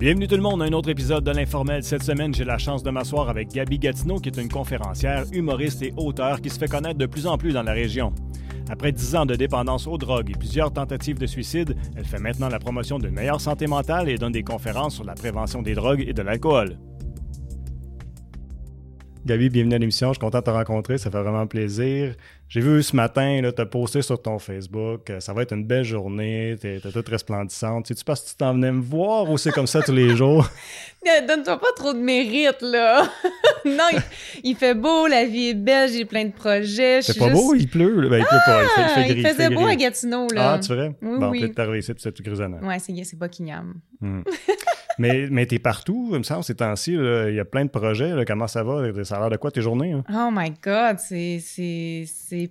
Bienvenue tout le monde à un autre épisode de l'Informel. Cette semaine, j'ai la chance de m'asseoir avec Gabi Gatineau, qui est une conférencière, humoriste et auteur qui se fait connaître de plus en plus dans la région. Après dix ans de dépendance aux drogues et plusieurs tentatives de suicide, elle fait maintenant la promotion d'une meilleure santé mentale et donne des conférences sur la prévention des drogues et de l'alcool. Gabi, bienvenue à l'émission. Je suis content de te rencontrer. Ça fait vraiment plaisir. J'ai vu ce matin, tu as posté sur ton Facebook. euh, Ça va être une belle journée. Tu es, toute resplendissante. Tu parce que tu t'en venais me voir ou c'est comme ça tous les jours? Euh, Donne-toi pas trop de mérite, là. non, il, il fait beau, la vie est belle, j'ai plein de projets. je C'est pas juste- beau? Il pleut? Ben, il pleut pas. Il fait, il fait Ah, gris. il faisait fait beau gris. à Gatineau, là. Ah, tu verrais? Oui, bon, oui. peut-être t'arriver ici puis c'est tout grisonnant. Ouais, c'est c'est Buckingham. Hmm. mais mais t'es partout, il me semble, ces temps-ci. Il y a plein de projets. là. Comment ça va? Ça a l'air de quoi tes journées? hein? Oh my God, c'est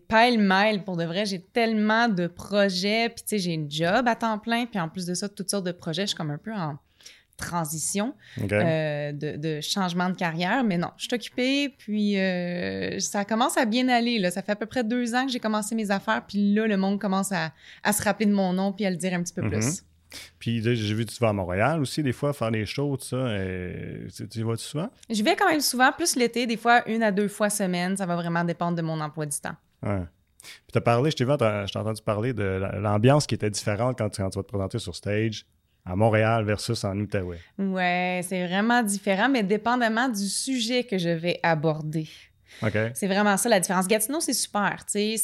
pile-mile pour de vrai. J'ai tellement de projets, puis tu sais, j'ai une job à temps plein, puis en plus de ça, toutes sortes de projets. Je suis comme un peu en transition euh, de, de changement de carrière. Mais non, je suis occupée, puis euh, ça commence à bien aller. Là. Ça fait à peu près deux ans que j'ai commencé mes affaires, puis là, le monde commence à, à se rappeler de mon nom, puis à le dire un petit peu Mhm. plus. Puis j'ai vu que tu vas à Montréal aussi, des fois, faire des shows, tout ça. Euh, tu, tu y vas-tu souvent? Je vais quand même souvent, plus l'été, des fois une à deux fois semaine. Ça va vraiment dépendre de mon emploi du temps. Ouais. Puis t'as parlé, je t'ai vu, je t'ai entendu parler de la- l'ambiance qui était différente quand tu, quand tu vas te présenter sur stage à Montréal versus en Outaouais. Ouais, c'est vraiment différent, mais dépendamment du sujet que je vais aborder. C'est vraiment ça la différence. Gatineau, c'est super, c'est-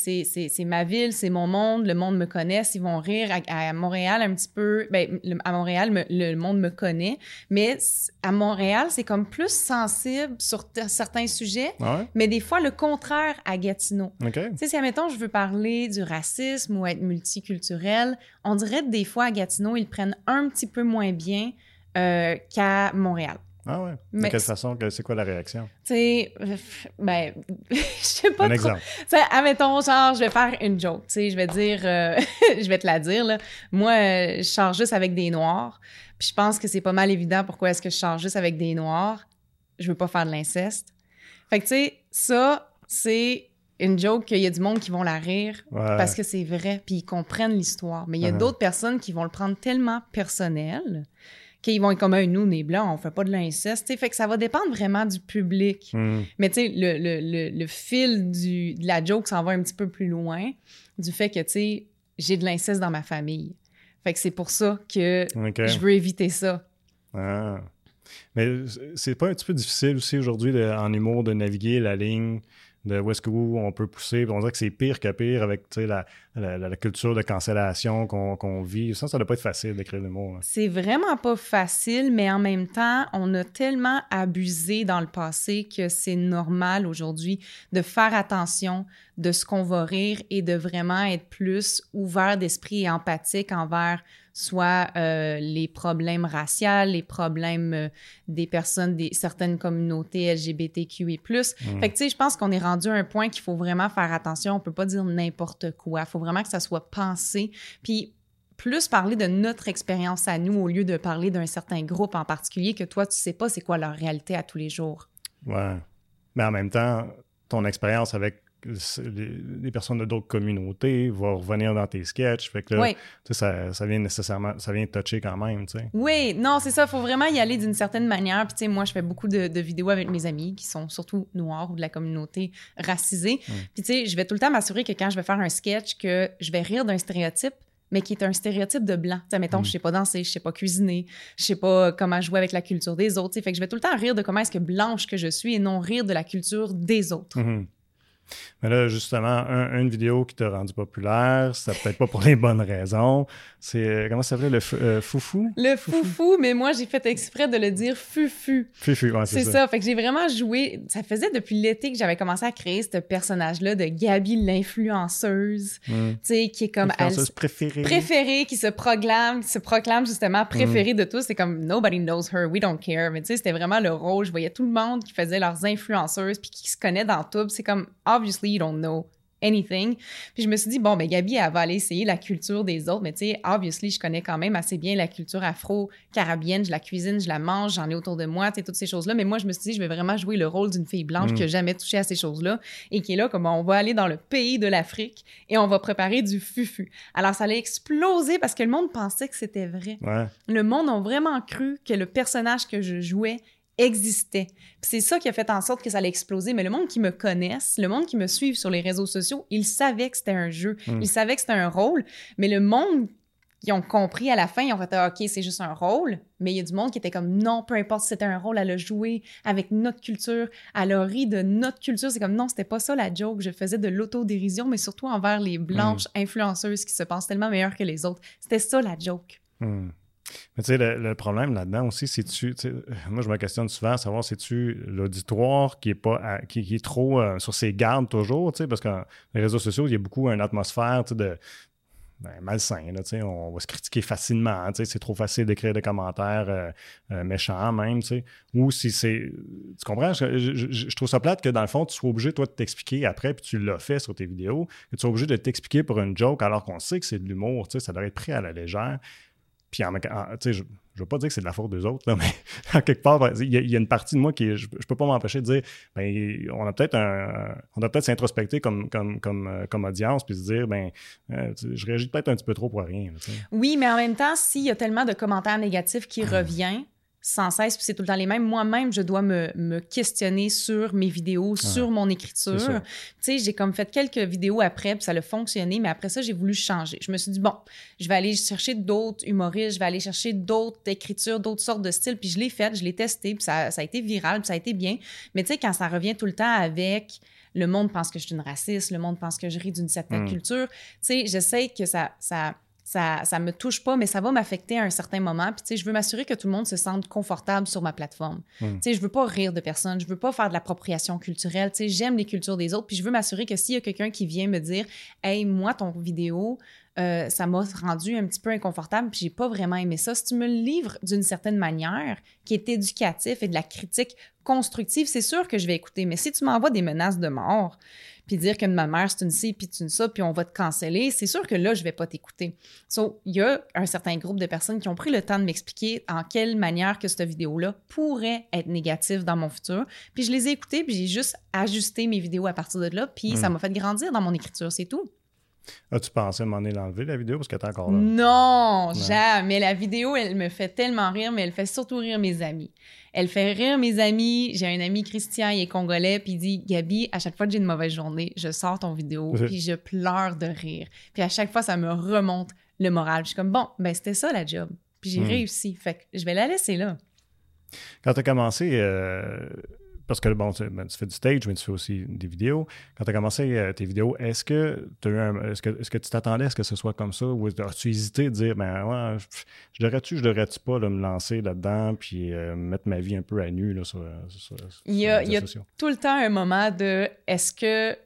ma ville, c'est mon monde, le monde me connaît, ils vont rire. À, à Montréal, un petit peu, ben, le- à Montréal, me- le monde me connaît, mais à Montréal, c'est comme plus sensible sur certains sujets, Ah ouais? mais des fois, le contraire à Gatineau. OK? Tu sais, si, admettons, je veux parler du racisme ou être multiculturel, on dirait que des fois, à Gatineau, ils prennent un petit peu moins bien euh, qu'à Montréal. Ah ouais? De Mais quelle c'est- façon? que- C'est quoi la réaction? Tu sais, ben, je sais pas Un trop. exemple. Tu sais, admettons, genre, je vais faire une joke, tu sais, je vais dire, euh, je vais te la dire, là. Moi, euh, je sors juste avec des noirs, puis je pense que c'est pas mal évident pourquoi est-ce que je sors juste avec des noirs. Je veux pas faire de l'inceste. Fait que, tu sais, ça, c'est une joke qu'il y a du monde qui vont la rire Ouais. parce que c'est vrai, puis ils comprennent l'histoire. Mais il y a Uh-huh. d'autres personnes qui vont le prendre tellement personnel qu'ils vont être comme, Hey, nous, on est blancs, on fait pas de l'inceste. Fait que ça va dépendre vraiment du public. Hmm. Mais tu sais, le, le, le, le fil du, de la joke s'en va un petit peu plus loin du fait que, tu sais, j'ai de l'inceste dans ma famille. Fait que c'est pour ça que je veux éviter ça. Ah. Mais c'est pas un petit peu difficile aussi aujourd'hui en humour de naviguer la ligne de où est-ce que on peut pousser. On dirait que c'est pire que pire avec la, la, la- culture de cancellation qu'on vit. Ça, ça doit pas être facile d'écrire l'humour. là. C'est vraiment pas facile, mais en même temps, on a tellement abusé dans le passé que c'est normal aujourd'hui de faire attention de ce qu'on va rire et de vraiment être plus ouvert d'esprit et empathique envers soit euh, les problèmes raciaux, les problèmes euh, des personnes, des certaines communautés LGBTQI+. Mm. Fait que, tu sais, je pense qu'on est rendu à un point qu'il faut vraiment faire attention. On peut pas dire n'importe quoi. Il faut vraiment que ça soit pensé. Puis, plus parler de notre expérience à nous au lieu de parler d'un certain groupe en particulier que toi, tu sais pas c'est quoi leur réalité à tous les jours. Ouais. Mais en même temps, ton expérience avec les, les personnes de d'autres communautés va revenir dans tes sketchs. Fait que là, Oui. ça, ça vient nécessairement, ça vient toucher quand même, tu sais. Oui, non, c'est ça. Il faut vraiment y aller d'une certaine manière. Puis, tu sais, moi, je fais beaucoup de, de vidéos avec mes amis qui sont surtout noirs ou de la communauté racisée. Puis, tu sais, je vais tout le temps m'assurer que quand je vais faire un sketch, que je vais rire d'un stéréotype, mais qui est un stéréotype de blanc. Tu sais, mettons, Mm. je sais pas danser, je sais pas cuisiner, je sais pas comment jouer avec la culture des autres. tu sais. Fait que je vais tout le temps rire de comment est-ce que blanche que je suis et non rire de la culture des autres. Mhm. Mais là, justement, un- une vidéo qui t'a rendu populaire, c'est peut-être pas pour les bonnes raisons. C'est, euh, comment ça s'appelait, le euh, foufou? Le foufou, mais moi, j'ai fait exprès de le dire fufu. Fufu, ouais, c'est ça. ça. Fait que j'ai vraiment joué. Ça faisait depuis l'été que j'avais commencé à créer ce personnage-là de Gabi l'influenceuse, Mm. tu sais, qui est comme elle, Influenceuse préférée. préférée, qui se proclame, qui se proclame justement préférée Mm. de tous. C'est comme nobody knows her, we don't care. Mais tu sais, c'était vraiment le rôle. Je voyais tout le monde qui faisait leurs influenceuses puis qui se connaît dans tout. C'est comme obviously you don't know anything. Puis je me suis dit, bon, ben Gabi, elle va aller essayer la culture des autres. Mais tu sais, obviously, je connais quand même assez bien la culture afro-carabienne. Je la cuisine, je la mange, j'en ai autour de moi, tu sais, toutes ces choses-là. Mais moi, je me suis dit, je vais vraiment jouer le rôle d'une fille blanche mm. qui n'a jamais touché à ces choses-là et qui est là comme on va aller dans le pays de l'Afrique et on va préparer du fufu. Alors, ça allait exploser parce que le monde pensait que c'était vrai. Le monde a vraiment cru que le personnage que je jouais existait. C'est ça qui a fait en sorte que ça allait exploser. Mais le monde qui me connaisse, le monde qui me suit sur les réseaux sociaux, ils savaient que c'était un jeu, hmm. ils savaient que c'était un rôle. Mais le monde qui ont compris à la fin, ils ont fait ah, OK, c'est juste un rôle. Mais il y a du monde qui était comme non, peu importe si c'était un rôle, elle a joué avec notre culture, elle a ri de notre culture. C'est comme non, c'était pas ça la joke. Je faisais de l'autodérision, mais surtout envers les blanches hmm. influenceuses qui se pensent tellement meilleures que les autres. C'était ça la joke. Hmm. Mais tu sais, le, problème là-dedans aussi, c'est tu. Moi, je me questionne souvent à savoir si tu l'auditoire qui est pas qui, est trop euh, sur ses gardes toujours, parce que les réseaux sociaux, il y a beaucoup une atmosphère de ben, malsain. Là, on va se critiquer facilement. C'est trop facile d'écrire des commentaires euh, euh, méchants même. Ou si c'est. Tu comprends? Je, trouve ça plate que dans le fond, tu sois obligé, toi, de t'expliquer après, puis tu l'as fait sur tes vidéos, que tu sois obligé de t'expliquer pour une joke alors qu'on sait que c'est de l'humour. Ça devrait être pris à la légère. Puis en, je ne veux pas dire que c'est de la faute des autres, mais en quelque part, il y, a une partie de moi qui, je, ne peux pas m'empêcher de dire, ben, on a peut-être un, on a peut-être s'introspecter comme, comme, comme, euh, comme audience, puis se dire, ben, euh, je réagis peut-être un petit peu trop pour rien. oui, mais en même temps, s'il y a tellement de commentaires négatifs qui reviennent, sans cesse, puis c'est tout le temps les mêmes. Moi-même, je dois me, me, questionner sur mes vidéos, sur mon écriture. Tu sais, j'ai comme fait quelques vidéos après, puis ça a fonctionné, mais après ça, j'ai voulu changer. Je me suis dit, bon, je vais aller chercher d'autres humoristes, je vais aller chercher d'autres écritures, d'autres sortes de styles, puis je l'ai fait, je l'ai testé, puis ça, ça, a été viral, puis ça a été bien. Mais tu sais, quand ça revient tout le temps avec le monde pense que je suis une raciste, le monde pense que je ris d'une certaine hmm. culture, tu sais, j'essaie que ça... ça ça, ça me touche pas, mais ça va m'affecter à un certain moment. Puis, tu sais, je veux m'assurer que tout le monde se sente confortable sur ma plateforme. Hmm. Tu sais, je veux pas rire de personne, je veux pas faire de l'appropriation culturelle. Tu sais, j'aime les cultures des autres. Puis, je veux m'assurer que s'il y a quelqu'un qui vient me dire, hey, moi, ton vidéo, euh, ça m'a rendu un petit peu inconfortable, puis j'ai pas vraiment aimé ça. Si tu me le livres d'une certaine manière, qui est éducatif et de la critique constructive, c'est sûr que je vais écouter. Mais si tu m'envoies des menaces de mort, puis dire que ma mère, c'est une ci, puis tu une ça, puis on va te canceller, c'est sûr que là, je vais pas t'écouter. So, il y a un certain groupe de personnes qui ont pris le temps de m'expliquer en quelle manière que cette vidéo-là pourrait être négative dans mon futur. Puis je les ai écoutées, puis j'ai juste ajusté mes vidéos à partir de là, puis ça hmm. m'a fait grandir dans mon écriture, c'est tout. As-tu pensé à m'en l'enlever, la vidéo, parce que t'es encore là? Non, non, jamais. La vidéo, elle me fait tellement rire, mais elle fait surtout rire mes amis. Elle fait rire mes amis. J'ai un ami Christian, il est congolais, puis il dit Gabi, à chaque fois que j'ai une mauvaise journée, je sors ton vidéo, puis je pleure de rire. Puis à chaque fois, ça me remonte le moral. je suis comme bon, ben c'était ça la job. Puis j'ai hmm. réussi. Fait que je vais la laisser là. Quand tu as commencé, euh, parce que bon, ben, tu, fais du stage, mais tu fais aussi des vidéos. Quand tu as commencé euh, tes vidéos, est-ce que, est-ce que, est-ce que tu t'attendais à ce que ce soit comme ça? Ou as-tu hésité de dire, ben ouais, je, devrais-tu, je devrais-tu pas me lancer là-dedans puis euh, mettre ma vie un peu à nu là, sur, sur, Il y a, il y a tout le temps un moment de est-ce que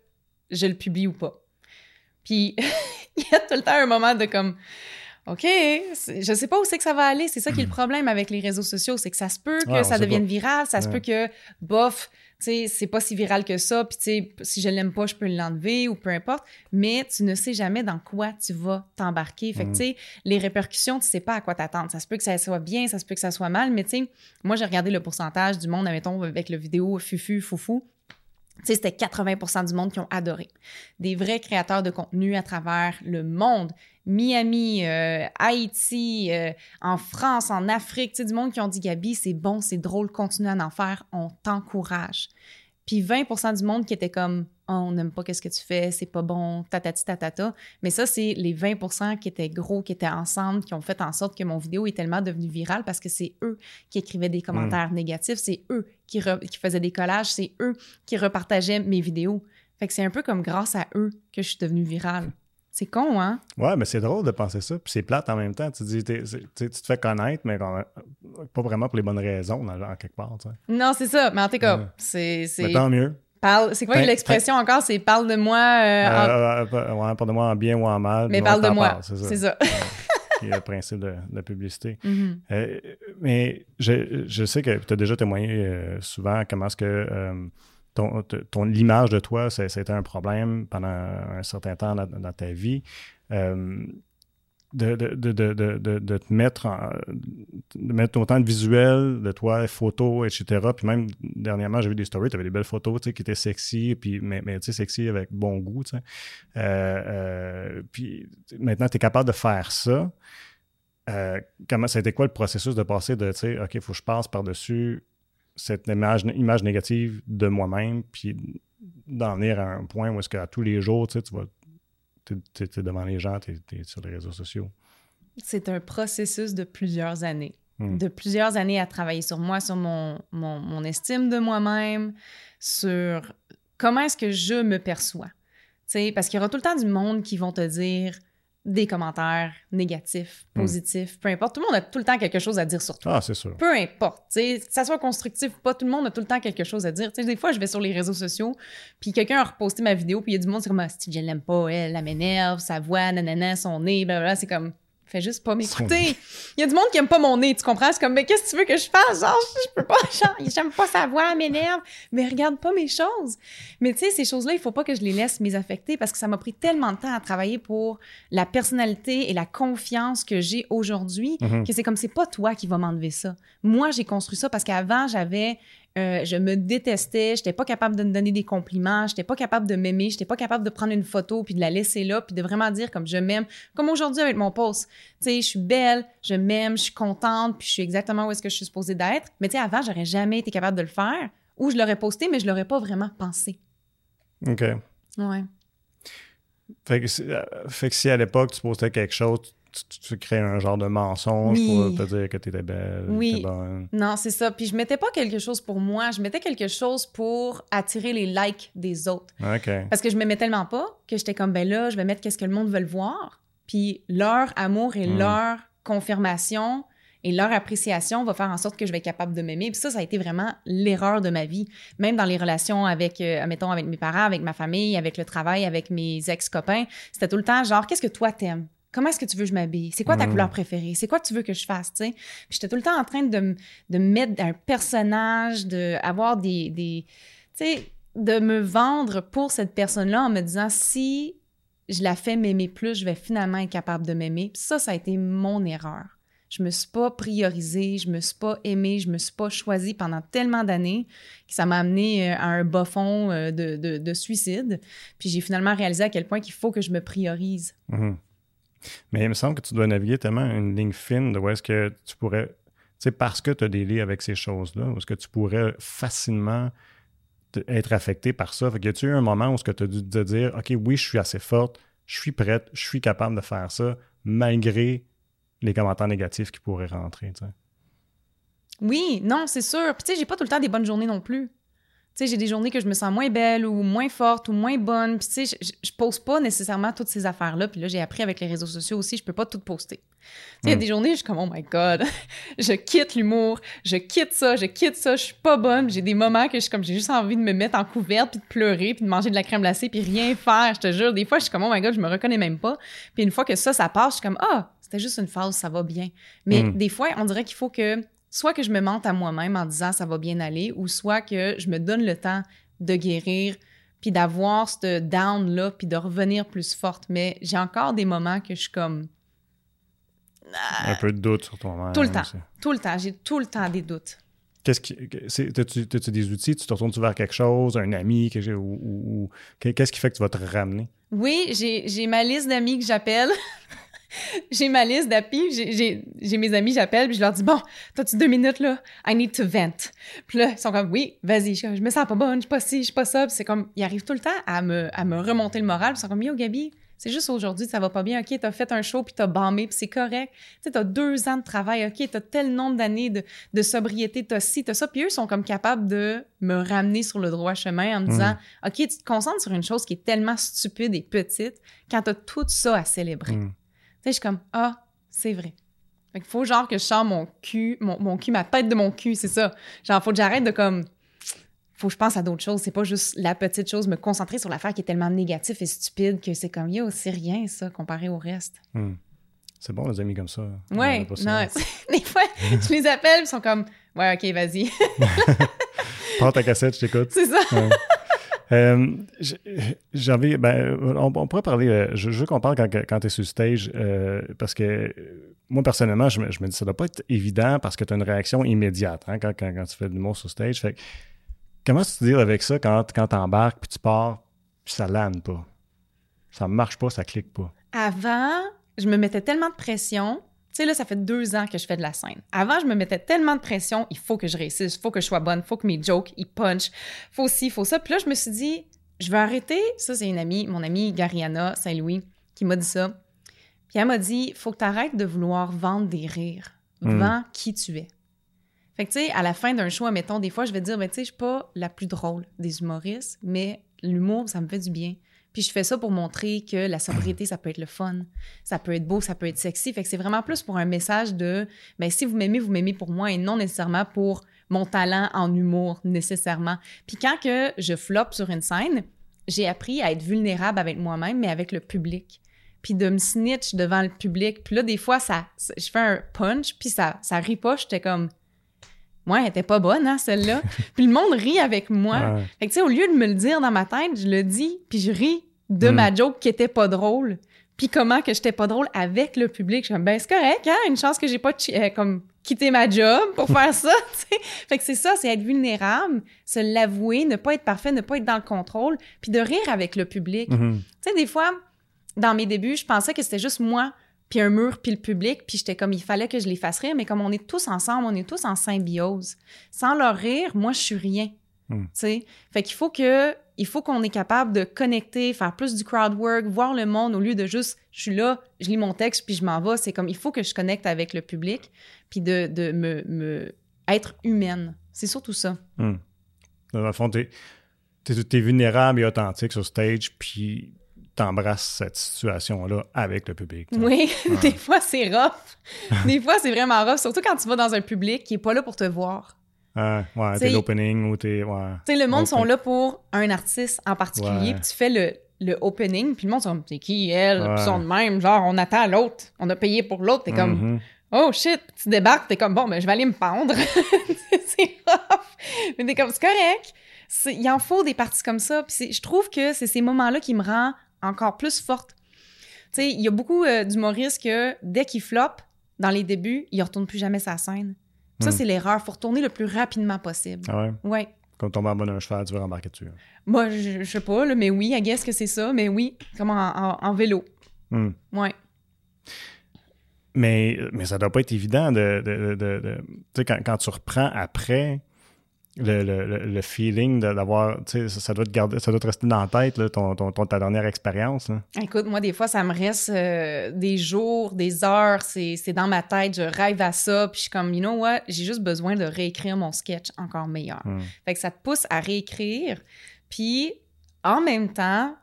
je le publie ou pas? Puis il y a tout le temps un moment de comme OK, je sais pas où c'est que ça va aller. C'est ça qui est le problème avec les réseaux sociaux, c'est que ça se peut que ça devienne viral, ça se peut que, bof, tu sais, c'est pas si viral que ça, puis tu sais, si je l'aime pas, je peux l'enlever ou peu importe, mais tu ne sais jamais dans quoi tu vas t'embarquer. Fait que, mm. tu sais, les répercussions, tu sais pas à quoi t'attendre. Ça se peut que ça soit bien, ça se peut que ça soit mal, mais tu sais, moi, j'ai regardé le pourcentage du monde, admettons, avec le vidéo Fufu, Foufou, sais, c'était 80% du monde qui ont adoré. Des vrais créateurs de contenu à travers le monde. Miami, euh, Haïti, euh, en France, en Afrique, tu sais, du monde qui ont dit Gabi, c'est bon, c'est drôle, continue à en faire, on t'encourage. Puis 20% du monde qui était comme oh, on n'aime pas qu'est-ce que tu fais, c'est pas bon, tatati tatata. Mais ça, c'est les 20% qui étaient gros, qui étaient ensemble, qui ont fait en sorte que mon vidéo est tellement devenue virale parce que c'est eux qui écrivaient des commentaires mm. négatifs, c'est eux qui, qui faisaient des collages, c'est eux qui repartageaient mes vidéos. Fait que c'est un peu comme grâce à eux que je suis devenue virale. C'est con, hein? Ouais, mais c'est drôle de penser ça. Puis c'est plate en même temps. Tu dis, tu te fais connaître, mais pas vraiment pour les bonnes raisons, en quelque part. Non, c'est ça. Mais en tout cas, c'est. Mais tant mieux. Parle, c'est quoi l'expression encore? C'est parle de moi. Euh, euh, euh, ouais, parle de moi en bien ou en mal. Mais parle de moi. C'est ça. C'est le principe de, la publicité. Mm-hmm. mais je, je, sais que tu as déjà témoigné souvent comment est-ce que ton, l'image de toi, c'était un problème pendant un certain temps dans, ta vie. Euh, de, de, de, de, te mettre autant de visuels de toi, photos, etc. Puis même dernièrement, j'ai vu des stories, tu avais des belles photos qui étaient sexy, puis, mais, tu sais, sexy avec bon goût. Euh, euh, puis maintenant, tu es capable de faire ça. Comment, ça a été quoi le processus de passer de, tu sais, OK, il faut que je passe par-dessus cette image, image négative de moi-même, puis d'en venir à un point où est-ce qu'à tous les jours, tu sais, tu vas tu es, devant les gens, tu es, sur les réseaux sociaux. C'est un processus de plusieurs années. Hmm. De plusieurs années à travailler sur moi, sur mon, mon, mon estime de moi-même, sur comment est-ce que je me perçois. sais, parce qu'il y aura tout le temps du monde qui vont te dire des commentaires négatifs, hmm. positifs, peu importe. Tout le monde a tout le temps quelque chose à dire sur toi. Ah, c'est sûr. Peu importe. Que ça soit constructif ou pas, tout le monde a tout le temps quelque chose à dire. des fois, je vais sur les réseaux sociaux, puis quelqu'un a reposté ma vidéo, puis il y a du monde, c'est comme, ah, si je l'aime pas, elle, elle m'énerve, sa voix, nanana, son nez, blablabla. C'est comme, Fais juste pas m'écouter. Il y a du monde qui aime pas mon nez, tu comprends? C'est comme, mais qu'est-ce que tu veux que je fasse? Genre, je peux pas, genre, j'aime pas sa voix, m'énerve, mais regarde pas mes choses. Mais tu sais, ces choses-là, il faut pas que je les laisse m'affecter parce que ça m'a pris tellement de temps à travailler pour la personnalité et la confiance que j'ai aujourd'hui mm-hmm. que c'est comme, c'est pas toi qui vas m'enlever ça. Moi, j'ai construit ça parce qu'avant, j'avais euh, je me détestais, j'étais pas capable de me donner des compliments, j'étais pas capable de m'aimer, j'étais pas capable de prendre une photo puis de la laisser là puis de vraiment dire comme je m'aime, comme aujourd'hui avec mon post. Tu sais, je suis belle, je m'aime, je suis contente puis je suis exactement où est-ce que je suis supposée d'être. Mais tu sais, avant, j'aurais jamais été capable de le faire ou je l'aurais posté, mais je l'aurais pas vraiment pensé. OK. Ouais. Fait que, euh, fait que si à l'époque tu postais quelque chose, tu, crées un genre de mensonge pour te dire que tu étais belle, oui. bonne. Non, c'est ça. Puis je mettais pas quelque chose pour moi, je mettais quelque chose pour attirer les likes des autres. Parce que je m'aimais tellement pas que j'étais comme, ben là, je vais mettre qu'est-ce que le monde veut le voir. Puis leur amour et hmm. leur confirmation et leur appréciation va faire en sorte que je vais être capable de m'aimer. Puis ça, ça a été vraiment l'erreur de ma vie. Même dans les relations avec, euh, mettons, avec mes parents, avec ma famille, avec le travail, avec mes ex-copains, c'était tout le temps genre, qu'est-ce que toi t'aimes? Comment est-ce que tu veux que je m'habille? C'est quoi ta couleur préférée? C'est quoi que tu veux que je fasse? Puis j'étais tout le temps en train de, de mettre un personnage, d'avoir des. des tu sais, de me vendre pour cette personne-là en me disant si je la fais m'aimer plus, je vais finalement être capable de m'aimer. Puis ça, ça a été mon erreur. Je me suis pas priorisée, je me suis pas aimée, je me suis pas choisie pendant tellement d'années que ça m'a amené euh, à un bas fond euh, de, de, de suicide. Puis j'ai finalement réalisé à quel point qu'il faut que je me priorise. Mm-hmm. Mais il me semble que tu dois naviguer tellement une ligne fine de où est-ce que tu pourrais, tu sais, parce que tu as des liens avec ces choses-là, où est-ce que tu pourrais facilement être affecté par ça. Fait que y a-tu eu un moment où tu as dû te dire, OK, oui, je suis assez forte, je suis prête, je suis capable de faire ça, malgré les commentaires négatifs qui pourraient rentrer? Oui, non, c'est sûr. Puis tu sais, j'ai pas tout le temps des bonnes journées non plus sais, j'ai des journées que je me sens moins belle ou moins forte ou moins bonne. Puis, tu sais, je, je, pose pas nécessairement toutes ces affaires-là. Puis là, j'ai appris avec les réseaux sociaux aussi, je peux pas tout poster. Tu sais, il y a hmm. des journées, je suis comme, oh my God, je quitte l'humour, je quitte ça, je quitte ça, je suis pas bonne. J'ai des moments que je suis comme, j'ai juste envie de me mettre en couverte, puis de pleurer, puis de manger de la crème glacée, puis rien faire. Je te jure, des fois, je suis comme, oh my God, je me reconnais même pas. Puis une fois que ça, ça passe, je suis comme, ah, c'était juste une phase, ça va bien. Mais hmm. des fois, on dirait qu'il faut que soit que je me mente à moi-même en disant ça va bien aller, ou soit que je me donne le temps de guérir, puis d'avoir ce down-là, puis de revenir plus forte. Mais j'ai encore des moments que je suis comme... Un peu de doute sur toi-même. Tout le temps. Tout le temps. J'ai tout le temps des doutes. Qu'est-ce qui. As-tu des outils? Tu te retournes vers quelque chose, un ami, ou, qu'est-ce qui fait que tu vas te ramener? Oui, j'ai ma liste d'amis que j'appelle. j'ai ma liste d'appis, j'ai mes amis, j'appelle, puis je leur dis Bon, t'as-tu deux minutes là? I need to vent. Puis là, ils sont comme Oui, vas-y, je, me sens pas bonne, je suis pas ci, je suis pas ça. Puis c'est comme, ils arrivent tout le temps à me, à me remonter le moral, puis ils sont comme Yo, Gabi, c'est juste aujourd'hui, ça va pas bien. OK, t'as fait un show, puis t'as bâmé, puis c'est correct. Tu sais, t'as deux ans de travail. OK, t'as tel nombre d'années de, de sobriété, t'as ci, t'as ça. Puis eux sont comme capables de me ramener sur le droit chemin en me disant mm. OK, tu te concentres sur une chose qui est tellement stupide et petite quand t'as tout ça à célébrer. Mm sais, je suis comme, ah, c'est vrai. Fait qu'il faut genre que je sors mon cul, mon, mon cul, ma tête de mon cul, c'est ça. Genre, faut que j'arrête de comme, faut que je pense à d'autres choses. C'est pas juste la petite chose, me concentrer sur l'affaire qui est tellement négative et stupide que c'est comme, yo, c'est rien ça comparé au reste. Hmm. C'est bon, les amis comme ça. Ouais, non, des fois, je les appelle, ils sont comme, ouais, ok, vas-y. Prends ta cassette, je t'écoute. C'est ça. Euh, J'avais, ben, on, pourrait parler, euh, je, veux qu'on parle quand, quand tu es sur stage, euh, parce que moi, personnellement, je me, je me dis, ça doit pas être évident parce que tu as une réaction immédiate hein, quand, tu fais de l'humour sur stage. Fait comment tu te dis avec ça quand, quand tu embarques, puis tu pars, puis ça lande pas? Ça marche pas, ça clique pas? Avant, je me mettais tellement de pression sais, là, ça fait deux ans que je fais de la scène. Avant, je me mettais tellement de pression, il faut que je réussisse, il faut que je sois bonne, il faut que mes jokes, ils punch, faut ci, il faut ça. Puis là, je me suis dit, je vais arrêter. Ça, c'est une amie, mon amie Gariana Saint-Louis, qui m'a dit ça. Puis elle m'a dit, faut que tu arrêtes de vouloir vendre des rires. Hmm. Vends qui tu es. Fait que, tu sais, à la fin d'un show, admettons, des fois, je vais dire, ben, tu sais, je suis pas la plus drôle des humoristes, mais l'humour, ça me fait du bien. Puis je fais ça pour montrer que la sobriété, ça peut être le fun, ça peut être beau, ça peut être sexy. Fait que c'est vraiment plus pour un message de, ben si vous m'aimez, vous m'aimez pour moi et non nécessairement pour mon talent en humour, nécessairement. Puis quand que je floppe sur une scène, j'ai appris à être vulnérable avec moi-même, mais avec le public. Puis de me snitch devant le public. Puis là, des fois, ça, je fais un punch, puis ça, ça pas. J'étais comme, moi, elle était pas bonne, hein, celle-là. puis le monde rit avec moi. Fait que, tu sais, au lieu de me le dire dans ma tête, je le dis, puis je ris de ma hmm. joke qui était pas drôle. Puis comment que j'étais pas drôle avec le public. Je suis ben, c'est correct, hein, une chance que j'ai pas euh, comme quitté ma job pour faire ça, Fait que c'est ça, c'est être vulnérable, se l'avouer, ne pas être parfait, ne pas être dans le contrôle, puis de rire avec le public. Mm-hmm. Tu sais, des fois, dans mes débuts, je pensais que c'était juste moi puis un mur, puis le public, puis j'étais comme, il fallait que je les fasse rire, mais comme on est tous ensemble, on est tous en symbiose. Sans leur rire, moi, je suis rien. Hmm. Tu sais? Fait qu'il faut que, il faut qu'on est capable de connecter, faire plus du crowd work, voir le monde au lieu de juste, je suis là, je lis mon texte, puis je m'en vais. C'est comme, il faut que je connecte avec le public, puis de, de me, me, être humaine. C'est surtout ça. Hmm. Dans le fond, t'es es, vulnérable et authentique sur stage, puis t'embrasses cette situation-là avec le public. Oui, des fois c'est rough. des fois c'est vraiment rough, surtout quand tu vas dans un public qui est pas là pour te voir. Ah, ouais, t'es l'opening ou t'es. Ouais, tu sais, le monde sont là pour un artiste en particulier, puis tu fais le, le opening, puis le monde sont c'est qui elle, puis ils sont de même, genre on attend l'autre, on a payé pour l'autre, t'es comme mm-hmm. oh shit, tu débarques, t'es comme bon, ben je vais aller me pendre. c'est rough, mais t'es comme c'est correct. Il en faut des parties comme ça, puis je trouve que c'est ces moments-là qui me rendent encore plus forte. Tu sais, il y a beaucoup euh, d'humoristes que dès qu'ils floppent, dans les débuts, ils ne retournent plus jamais sa scène. Ça, hmm. c'est l'erreur. Il faut retourner le plus rapidement possible. Ah ouais? Ouais. Comme tomber en bas d'un cheval, tu veux rembarquer dessus. Moi, je, je, sais pas, mais oui, I guess que c'est ça. Mais oui, comme en, vélo. Hmm. Ouais. Mais, mais ça doit pas être évident de. de, de, tu sais, quand, quand, tu reprends après, le, le, le feeling d'avoir, tu sais, ça, doit te garder, ça doit te rester dans la tête, là, ton, ton, ta dernière expérience. Écoute, moi, des fois, ça me reste euh, des jours, des heures, c'est dans ma tête, je rêve à ça, puis je suis comme, you know what, j'ai juste besoin de réécrire mon sketch encore meilleur. Hmm. Fait que ça te pousse à réécrire, puis en même temps,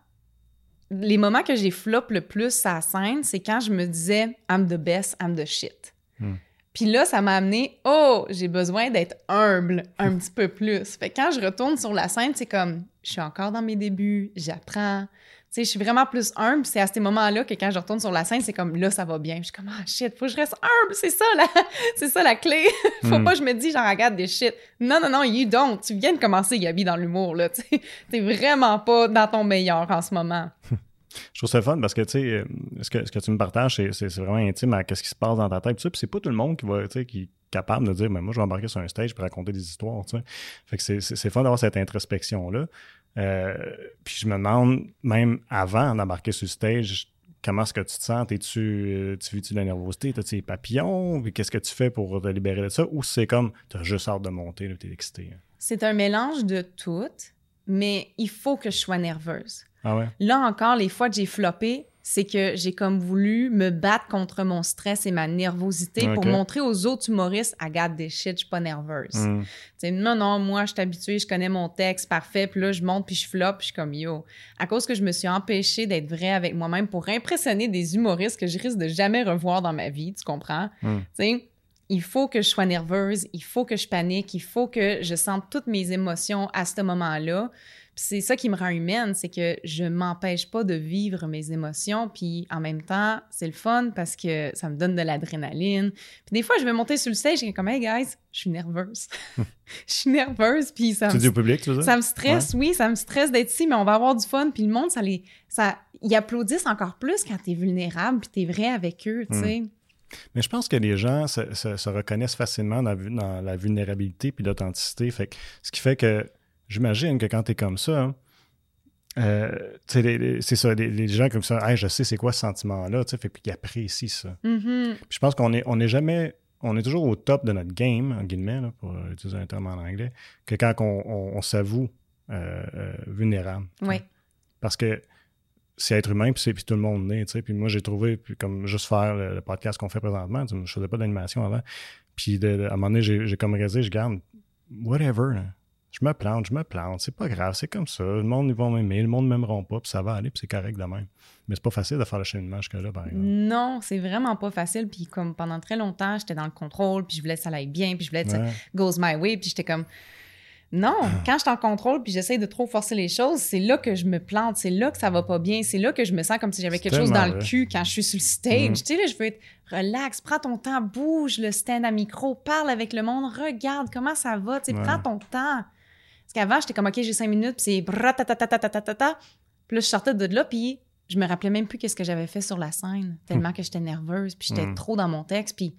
les moments que j'ai flop le plus à la scène, c'est quand je me disais, I'm the best, I'm the shit. Hmm. Puis là, ça m'a amené, oh, j'ai besoin d'être humble un petit peu plus. Fait que quand je retourne sur la scène, c'est comme, je suis encore dans mes débuts, j'apprends. Tu sais, je suis vraiment plus humble. C'est à ces moments-là que quand je retourne sur la scène, c'est comme, là, ça va bien. je suis comme, ah, shit, faut que je reste humble. C'est ça, la, c'est ça la clé. faut hmm. pas que je me dise, j'en regarde des shit. Non, non, non, you don't. Tu viens de commencer, Gabi, dans l'humour, là. Tu t'es vraiment pas dans ton meilleur en ce moment. je trouve ça fun parce que, tu sais, euh, ce que, ce que tu me partages, c'est vraiment intime à ce qui se passe dans ta tête. Puis c'est pas tout le monde qui va, tu qui est capable de dire, mais moi, je vais embarquer sur un stage pour raconter des histoires, tu. Fait que c'est fun d'avoir cette introspection-là. Euh, puis je me demande, même avant d'embarquer sur le stage, comment est-ce que tu te sens? Es-tu, euh, tu vis-tu de la nervosité? T'as-tu des papillons? Qu'est-ce que tu fais pour te libérer de ça? Ou c'est comme, t'as juste hâte de monter, t'es excité? Hein? C'est un mélange de tout, mais il faut que je sois nerveuse. Ah Là encore, les fois que j'ai floppé, c'est que j'ai comme voulu me battre contre mon stress et ma nervosité pour montrer aux autres humoristes, I got this shit, je suis pas nerveuse. Hmm. Non, non, moi, je suis habituée, je connais mon texte, parfait, puis là, je monte, puis je floppe, puis je suis comme, yo. À cause que je me suis empêchée d'être vraie avec moi-même pour impressionner des humoristes que je risque de jamais revoir dans ma vie, tu comprends? Hmm. il faut que je sois nerveuse, il faut que je panique, il faut que je sente toutes mes émotions à ce moment-là. C'est ça qui me rend humaine, c'est que je m'empêche pas de vivre mes émotions, puis en même temps, c'est le fun parce que ça me donne de l'adrénaline. Puis des fois, je vais monter sur le stage et comme, hey guys, je suis nerveuse. je suis nerveuse, puis ça Tu me, dis au public, tu veux ça me stresse, oui, ça me stresse d'être ici, mais on va avoir du fun, puis le monde, ça les, ça, ils applaudissent encore plus quand t'es vulnérable, puis t'es vrai avec eux, tu sais. Mais je pense que les gens se, se- se reconnaissent facilement dans, dans la vulnérabilité puis l'authenticité. Fait que, ce qui fait que j'imagine que quand tu es comme ça, hein, euh, c'est ça, les, les gens comme ça, Hey, je sais c'est quoi ce sentiment-là, tu sais, fait puis ils apprécient ça. Puis je pense qu'on est, on est jamais, on est toujours au top de notre game, en guillemets, là, pour utiliser un terme en anglais, que quand on, on- on s'avoue euh, euh, vulnérable. Ouais. Parce que c'est être humain, puis tout le monde est, tu sais. Puis moi, j'ai trouvé, puis comme juste faire le, le podcast qu'on fait présentement, je faisais pas d'animation avant. Puis de- de- à un moment donné, j'ai j'ai comme réalisé, je garde, whatever, là. Je me plante, je me plante, c'est pas grave, c'est comme ça. Le monde, ils vont m'aimer, le monde ne m'aimeront pas, puis ça va aller, puis c'est correct de même. Mais c'est pas facile de faire le cheminement jusque-là, par exemple. Non, c'est vraiment pas facile. Puis comme pendant très longtemps, j'étais dans le contrôle, puis je voulais que ça aille bien, puis je voulais que ça goes my way, puis j'étais comme non, quand je suis en contrôle puis j'essaye de trop forcer les choses, c'est là que je me plante, c'est là que ça va pas bien, c'est là que je me sens comme si j'avais quelque chose dans le cul quand je suis sur le stage. Mhm. Tu sais, là, je veux être relax, prends ton temps, bouge le stand à micro, parle avec le monde, regarde comment ça va, tu sais, Ouais. prends ton temps qu'avant, j'étais comme, OK, j'ai cinq minutes, puis c'est ta Puis là, je sortais de là, puis je me rappelais même plus qu'est-ce que j'avais fait sur la scène, tellement mmh. que j'étais nerveuse, puis j'étais mmh. trop dans mon texte, puis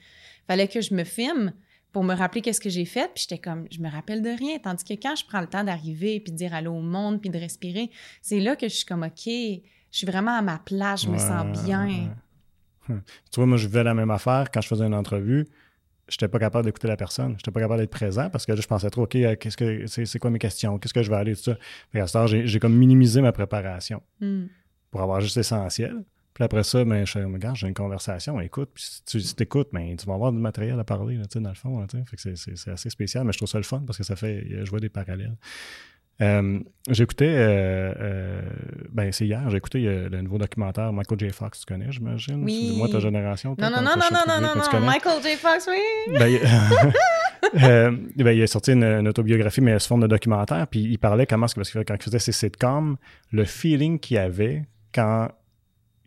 fallait que je me filme pour me rappeler qu'est-ce que j'ai fait, puis j'étais comme, je me rappelle de rien. Tandis que quand je prends le temps d'arriver, puis de dire allô au monde, puis de respirer, c'est là que je suis comme, OK, je suis vraiment à ma place, je ouais, me sens bien. Ouais. Hmm. Tu vois, moi, je vivais la même affaire quand je faisais une entrevue. J'étais pas capable d'écouter la personne. J'étais pas capable d'être présent parce que là, je pensais trop, OK, euh, qu'est-ce que c'est, quoi mes questions? Qu'est-ce que je vais aller, tout ça. Fait qu'à ce temps, j'ai, comme minimisé ma préparation Hmm. pour avoir juste l'essentiel. Puis après ça, ben, je regarde, j'ai une conversation, écoute. Puis si tu si t'écoutes, ben, tu vas avoir du matériel à parler, là, dans le fond. là, fait que c'est assez spécial, mais je trouve ça le fun parce que ça fait, je vois des parallèles. Euh, j'écoutais, euh, euh, ben c'est hier, j'ai écouté le nouveau documentaire Michael J. Fox, tu connais, j'imagine? Oui. Moi, ta génération. Non, non, non, non, non, non, non? Michael J. Fox, oui! Ben, il- ben, il a sorti une, une autobiographie, mais sous forme de documentaire, puis il parlait comment, parce que quand il faisait ses sitcoms, le feeling qu'il avait quand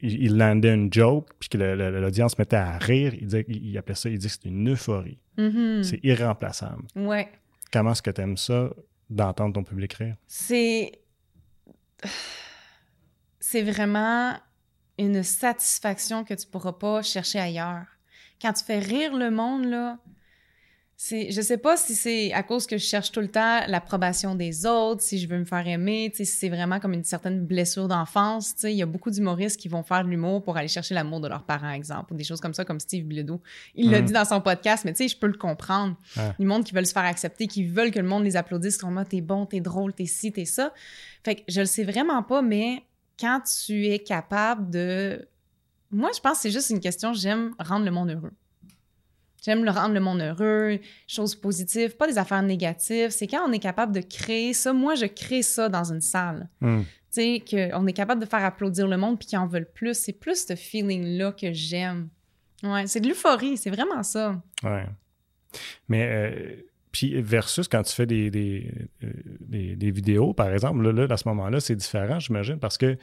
il, il landait une joke, puis que l'audience mettait à rire, il, disait, il, il appelait ça, il dit que c'est une euphorie. Mhm. C'est irremplaçable. Ouais. Comment est-ce que tu aimes ça, d'entendre ton public rire? C'est. C'est vraiment une satisfaction que tu pourras pas chercher ailleurs. Quand tu fais rire le monde, là, c'est. Je sais pas si c'est à cause que je cherche tout le temps l'approbation des autres, si je veux me faire aimer, si c'est vraiment comme une certaine blessure d'enfance. Tu sais, il y a beaucoup d'humoristes qui vont faire de l'humour pour aller chercher l'amour de leurs parents, exemple, ou des choses comme ça, comme Steve Bilodeau. Il l'a Mhm. dit dans son podcast, mais tu sais, je peux le comprendre. Ouais. Du monde qui veulent se faire accepter, qui veulent que le monde les applaudisse, comme moi, t'es bon, t'es drôle, t'es ci, t'es ça. Fait que je le sais vraiment pas, mais quand tu es capable de. Moi, je pense que c'est juste une question, j'aime rendre le monde heureux. J'aime le rendre le monde heureux, choses positives, pas des affaires négatives. C'est quand on est capable de créer ça. Moi, je crée ça dans une salle. Hum. Tu sais, qu'on est capable de faire applaudir le monde puis qu'ils en veulent plus. C'est plus ce feeling-là que j'aime. Ouais, c'est de l'euphorie, c'est vraiment ça. Ouais. Mais, euh, puis versus quand tu fais des, des, euh, des, des vidéos, par exemple, là, là, à ce moment-là, c'est différent, j'imagine, parce que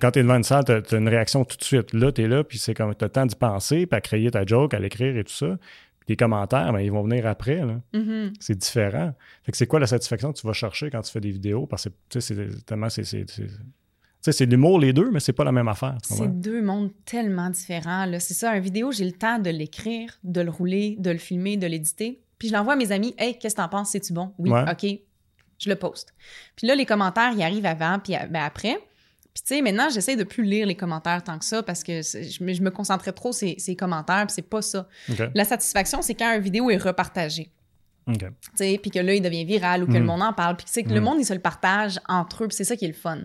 quand tu es devant une salle, tu as, une réaction tout de suite. Là, tu es là, puis c'est comme tu as le temps d'y penser, puis à créer ta joke, à l'écrire et tout ça. Puis les commentaires, ben, ils vont venir après. Mhm. C'est différent. Fait que c'est quoi la satisfaction que tu vas chercher quand tu fais des vidéos? Parce que tu sais, c'est tellement. c'est- l'humour les deux, mais c'est pas la même affaire. C'est deux mondes tellement différents. C'est ça, un vidéo, j'ai le temps de l'écrire, de le rouler, de le filmer, de l'éditer. Puis je l'envoie à mes amis. Hey, qu'est-ce que t'en penses? C'est-tu bon? Oui, Ouais. OK. Je le poste. Puis là, les commentaires, ils arrivent avant, puis ben, après. Puis tu sais, maintenant, j'essaie de plus lire les commentaires tant que ça parce que je me, je me concentrais trop sur ces, ces commentaires, puis c'est pas ça. La satisfaction, c'est quand une vidéo est repartagée. OK. tu sais, puis que là, il devient viral ou que le Mm. monde en parle, puis que, que le Mm. monde, il se le partage entre eux, puis c'est ça qui est le fun.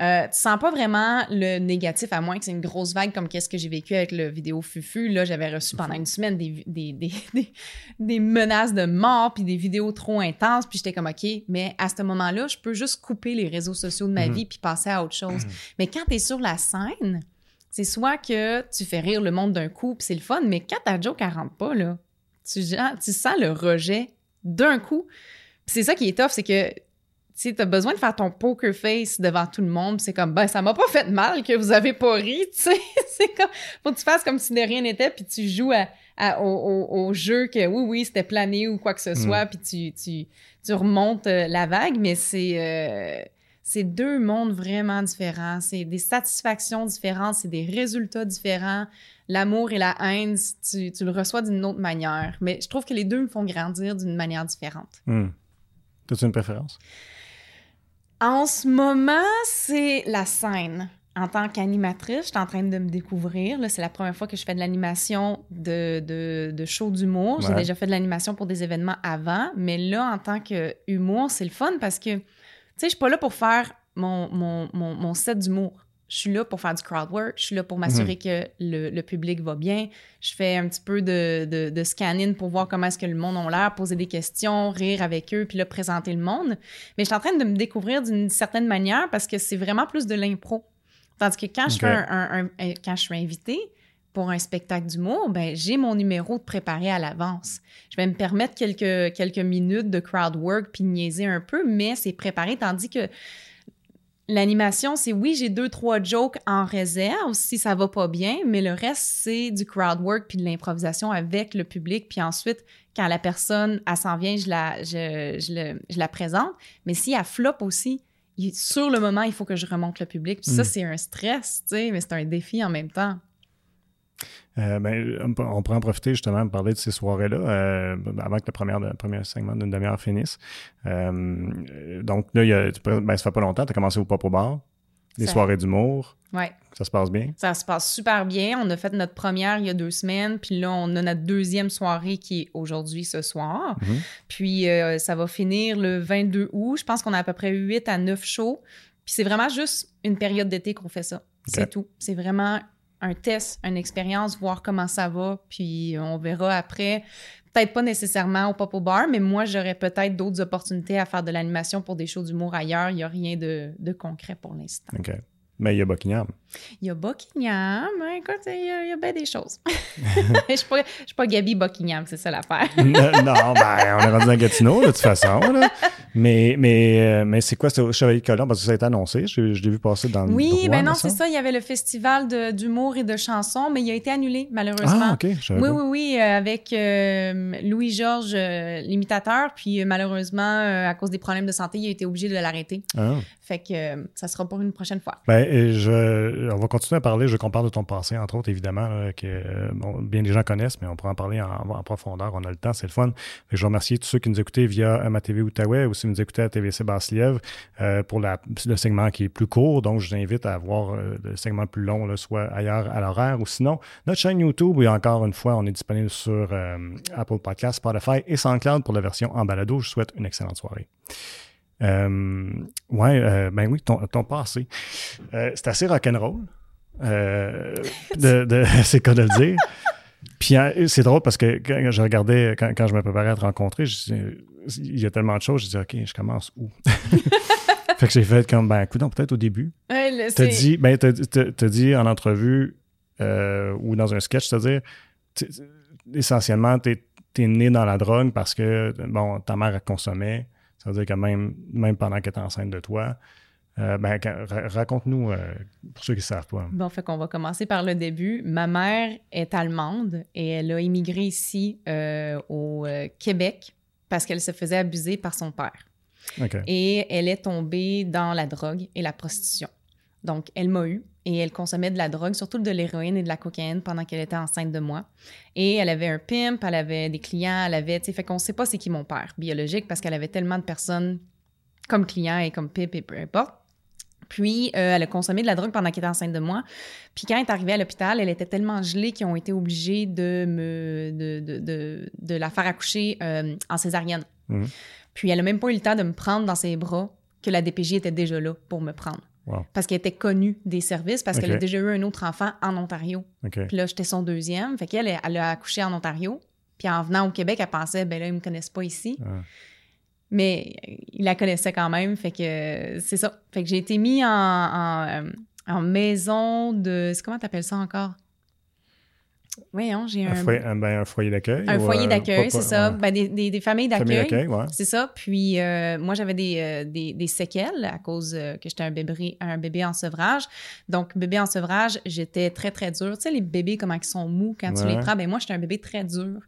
Euh, tu sens pas vraiment le négatif, à moins que c'est une grosse vague comme qu'est-ce que j'ai vécu avec le vidéo Fufu. Là, j'avais reçu pendant une semaine des, des, des, des, des menaces de mort, puis des vidéos trop intenses, puis j'étais comme, OK, mais à ce moment-là, je peux juste couper les réseaux sociaux de ma Mhm. vie puis passer à autre chose. Mais quand tu es sur la scène, c'est soit que tu fais rire le monde d'un coup, puis c'est le fun, mais quand ta joke, elle rentre pas, là, tu, tu sens le rejet d'un coup. C'est ça qui est tough, c'est que tu as besoin de faire ton poker face devant tout le monde. C'est comme, ben, ça m'a pas fait mal que vous avez pas ri, tu sais. c'est comme, faut que tu fasses comme si de rien n'était, puis tu joues au, jeu que oui, oui, c'était plané ou quoi que ce soit, puis tu, tu, tu, remontes euh, la vague, mais c'est. Euh, c'est deux mondes vraiment différents. C'est des satisfactions différentes, c'est des résultats différents. L'amour et la haine, tu, tu le reçois d'une autre manière. Mais je trouve que les deux me font grandir d'une manière différente. Hmm. As-tu une préférence? En ce moment, c'est la scène. En tant qu'animatrice, je suis en train de me découvrir. C'est la première fois que je fais de l'animation de, de, de show d'humour. J'ai déjà fait de l'animation pour des événements avant, mais là, en tant qu'humour, c'est le fun parce que, tu sais, je suis pas là pour faire mon, mon, mon, mon set d'humour je suis là pour faire du crowd work, je suis là pour m'assurer mhm. que le, public va bien. Je fais un petit peu de, de, scanning pour voir comment est-ce que le monde a l'air, poser des questions, rire avec eux, puis là, présenter le monde. Mais je suis en train de me découvrir d'une certaine manière parce que c'est vraiment plus de l'impro. Tandis que quand, je fais un, quand je suis invitée pour un spectacle d'humour, ben, j'ai mon numéro de préparé à l'avance. Je vais me permettre quelques, quelques minutes de crowd work puis niaiser un peu, mais c'est préparé, tandis que L'animation, c'est oui, j'ai deux, trois jokes en réserve si ça va pas bien, mais le reste, c'est du crowd work puis de l'improvisation avec le public. Puis ensuite, quand la personne, elle s'en vient, je la, je, je, la présente. Mais si elle flop aussi, sur le moment, il faut que je remonte le public. Puis ça, mm. c'est un stress, tu sais, mais c'est un défi en même temps. Euh, ben, on pourrait en profiter justement de parler de ces soirées-là euh, avant que le premier, le premier segment d'une demi-heure finisse. Euh, donc là, il y a, ben, ça fait pas longtemps, tu as commencé au Pop au bar, des soirées d'humour. Ouais. Ça se passe bien? Ça se passe super bien. On a fait notre première il y a deux semaines, puis là, on a notre deuxième soirée qui est aujourd'hui ce soir. Mhm. Puis ça va finir le 22 août. Je pense qu'on a à peu près 8 à 9 shows. Puis c'est vraiment juste une période d'été qu'on fait ça. C'est tout. C'est vraiment un test, une expérience, voir comment ça va, puis on verra après. Peut-être pas nécessairement au Pop au Bar, mais moi, j'aurais peut-être d'autres opportunités à faire de l'animation pour des shows d'humour ailleurs. Il n'y a rien de, de concret pour l'instant. OK. Mais il y a Buckingham. Il y a Buckingham. Écoute, il y a, il y a bien des choses. je ne suis, pas Gabi Buckingham, c'est ça l'affaire. non, ben, on est rendu dans Gatineau, de toute façon. Là. Mais, mais, euh, mais c'est quoi, au Chevalier Colomb? Parce que ça a été annoncé. Je, je l'ai vu passer dans oui, le Oui, ben non, c'est ça. Il y avait le festival d'humour et de chansons, mais il a été annulé, malheureusement. Ah, OK. oui, oui, oui, euh, avec euh, Louis-Georges, l'imitateur. Puis malheureusement, à cause des problèmes de santé, il a été obligé de l'arrêter. Ah. Fait que ça sera pour une prochaine fois. Ben, je, on va continuer à parler. Je qu'on parle de ton passé, entre autres, évidemment, que bien des gens connaissent, mais on pourra en parler en, profondeur. On a le temps, c'est le fun. je veux remercier tous ceux qui nous écoutaient via ma TV Outaouais ou si vous nous écoutez à TVC Basse-Lièvre euh, pour la, le segment qui est plus court. Donc, je vous invite à voir euh, le segment plus long, là, soit ailleurs à l'horaire ou sinon notre chaîne YouTube. Et encore une fois, on est disponible sur euh, Apple Podcasts, Spotify et SoundCloud pour la version en balado. Je vous souhaite une excellente soirée. Euh, ouais, ben oui, ton, ton passé. c'est assez rock'n'roll. Euh, de, de c'est quoi de le dire. Puis c'est drôle parce que quand je regardais, quand, quand je me préparais à te rencontrer, je, il y a tellement de choses, je dis OK, je commence où? fait que j'ai fait comme, ben, écoute, peut-être au début. Ouais, t'as dit, ben, t'as, dit en entrevue euh, ou dans un sketch, c'est-à-dire, essentiellement, t'es, es né dans la drogue parce que, bon, ta mère, consommait. Ça veut dire que même, même pendant qu'elle était enceinte de toi, euh, ben, raconte-nous, euh, pour ceux qui ne savent pas. Bon, fait qu'on va commencer par le début. Ma mère est allemande et elle a immigré ici au Québec parce qu'elle se faisait abuser par son père. Et elle est tombée dans la drogue et la prostitution. Donc, elle m'a eu et elle consommait de la drogue, surtout de l'héroïne et de la cocaïne pendant qu'elle était enceinte de moi. Et elle avait un pimp, elle avait des clients, elle avait, tu sais, fait qu'on sait pas c'est qui mon père biologique parce qu'elle avait tellement de personnes comme clients et comme pimp et peu importe. Puis, euh, elle a consommé de la drogue pendant qu'elle était enceinte de moi. Puis, quand elle est arrivée à l'hôpital, elle était tellement gelée qu'ils ont été obligés de, me, de, de, de, la faire accoucher euh, en césarienne. Mhm. Puis, elle n'a même pas eu le temps de me prendre dans ses bras que la DPJ était déjà là pour me prendre. Parce qu'elle était connue des services, parce qu'elle a déjà eu un autre enfant en Ontario. Puis là, j'étais son deuxième. Fait qu'elle, elle a accouché en Ontario. Puis en venant au Québec, elle pensait, ben là, ils me connaissent pas ici. Ah. Mais il la connaissait quand même, fait que c'est ça. Fait que j'ai été mis en, en, maison de... Comment t'appelles ça encore? Voyons, j'ai un... Un foyer, un, ben, un foyer d'accueil? Un ou, foyer euh, d'accueil, c'est ça. Ben, des, des, des familles Famille d'accueil. ouais. C'est ça. Puis euh, moi, j'avais des, euh, des, des séquelles à cause que j'étais un bébé, un bébé en sevrage. Donc, bébé en sevrage, j'étais très, très dure. Tu sais, les bébés, comment ils sont mous quand tu les prends? Ben moi, j'étais un bébé très dur.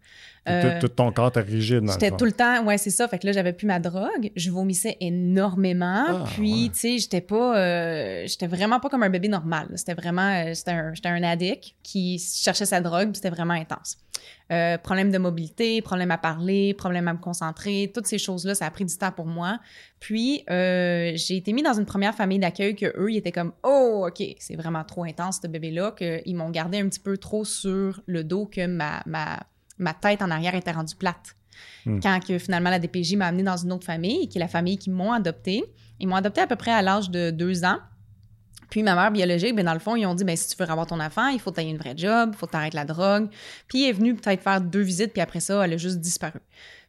Tout- Euh, Tout, ton corps était rigide, J'étais tout le temps, ouais, c'est ça. Fait que là, j'avais plus ma drogue. Je vomissais énormément. Ah, puis, ouais. tu sais, j'étais pas, euh, j'étais vraiment pas comme un bébé normal. C'était vraiment, euh, j'étais un, j'étais un addict qui cherchait sa drogue. puis C'était vraiment intense. Euh, problème de mobilité, problème à parler, problème à me concentrer, toutes ces choses-là, ça a pris du temps pour moi. Puis, euh, j'ai été mis dans une première famille d'accueil que eux, ils étaient comme, oh, ok, c'est vraiment trop intense ce bébé-là, qu'ils m'ont gardé un petit peu trop sur le dos que ma, ma, ma tête en arrière était rendue plate. Hmm. Quand que finalement la DPJ m'a amené dans une autre famille, qui est la famille qui m'ont adopté. Ils m'ont adopté à peu près à l'âge de deux ans. Puis ma mère biologique, ben dans le fond, ils ont dit ben si tu veux avoir ton enfant, il faut que tu aies une vraie job, il faut que tu arrêtes la drogue. Puis elle est venue peut-être faire deux visites, puis après ça, elle a juste disparu.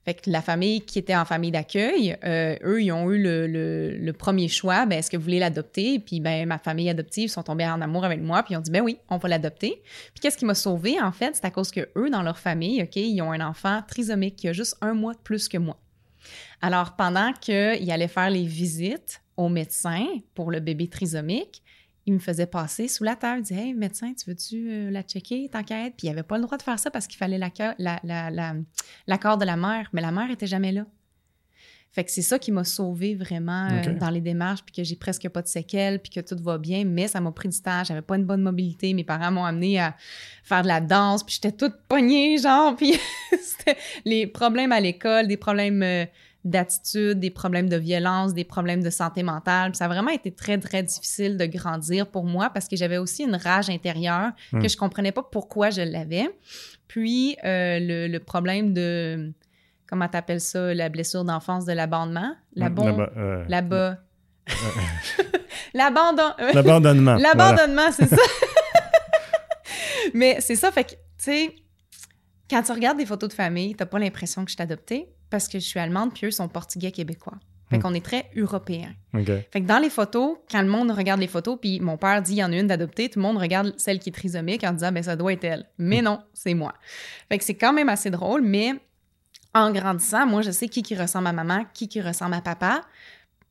Fait que la famille qui était en famille d'accueil, euh, eux, ils ont eu le, premier choix, ben est-ce que vous voulez l'adopter? Puis ben ma famille adoptive sont tombés en amour avec moi, puis ils ont dit ben oui, on va l'adopter. Puis qu'est-ce qui m'a sauvée en fait, c'est à cause que eux dans leur famille, OK, ils ont un enfant trisomique qui a juste un mois de plus que moi. Alors pendant qu'ils allaient faire les visites au médecin pour le bébé trisomique, il me faisait passer sous la table. Il disait Hey, médecin, tu veux-tu euh, la checker, t'enquête Puis il avait pas le droit de faire ça parce qu'il fallait l'accord la, la, la- de la mère. Mais la mère était jamais là. Fait que c'est ça qui m'a sauvée vraiment euh, dans les démarches, puis que j'ai presque pas de séquelles, puis que tout va bien. Mais ça m'a pris du temps. J'avais pas une bonne mobilité. Mes parents m'ont amené à faire de la danse, puis j'étais toute pognée, genre. Puis c'était les problèmes à l'école, des problèmes euh, d'attitude, des problèmes de violence, des problèmes de santé mentale. Puis ça a vraiment été très, très difficile de grandir pour moi parce que j'avais aussi une rage intérieure Hmm. que je comprenais pas pourquoi je l'avais. Puis euh, le, le problème de, comment t'appelles ça, la blessure d'enfance de l'abandonnement? Là-bas, euh, Là-bas. L'abandon... L'abandonnement. voilà. L'abandonnement, c'est ça. Mais c'est ça, fait que, tu sais, quand tu regardes des photos de famille, t'as pas l'impression que je suis adoptée parce que je suis allemande, puis eux sont portugais québécois. Fait Hmm. qu'on est très européens. OK. Fait que dans les photos, quand le monde regarde les photos, puis mon père dit il y en a une d'adoptée, tout le monde regarde celle qui est trisomique en disant ben ça doit être elle. Mais non, c'est moi. Fait que c'est quand même assez drôle, mais en grandissant, moi je sais qui qui ressemble à maman, qui qui ressemble à papa.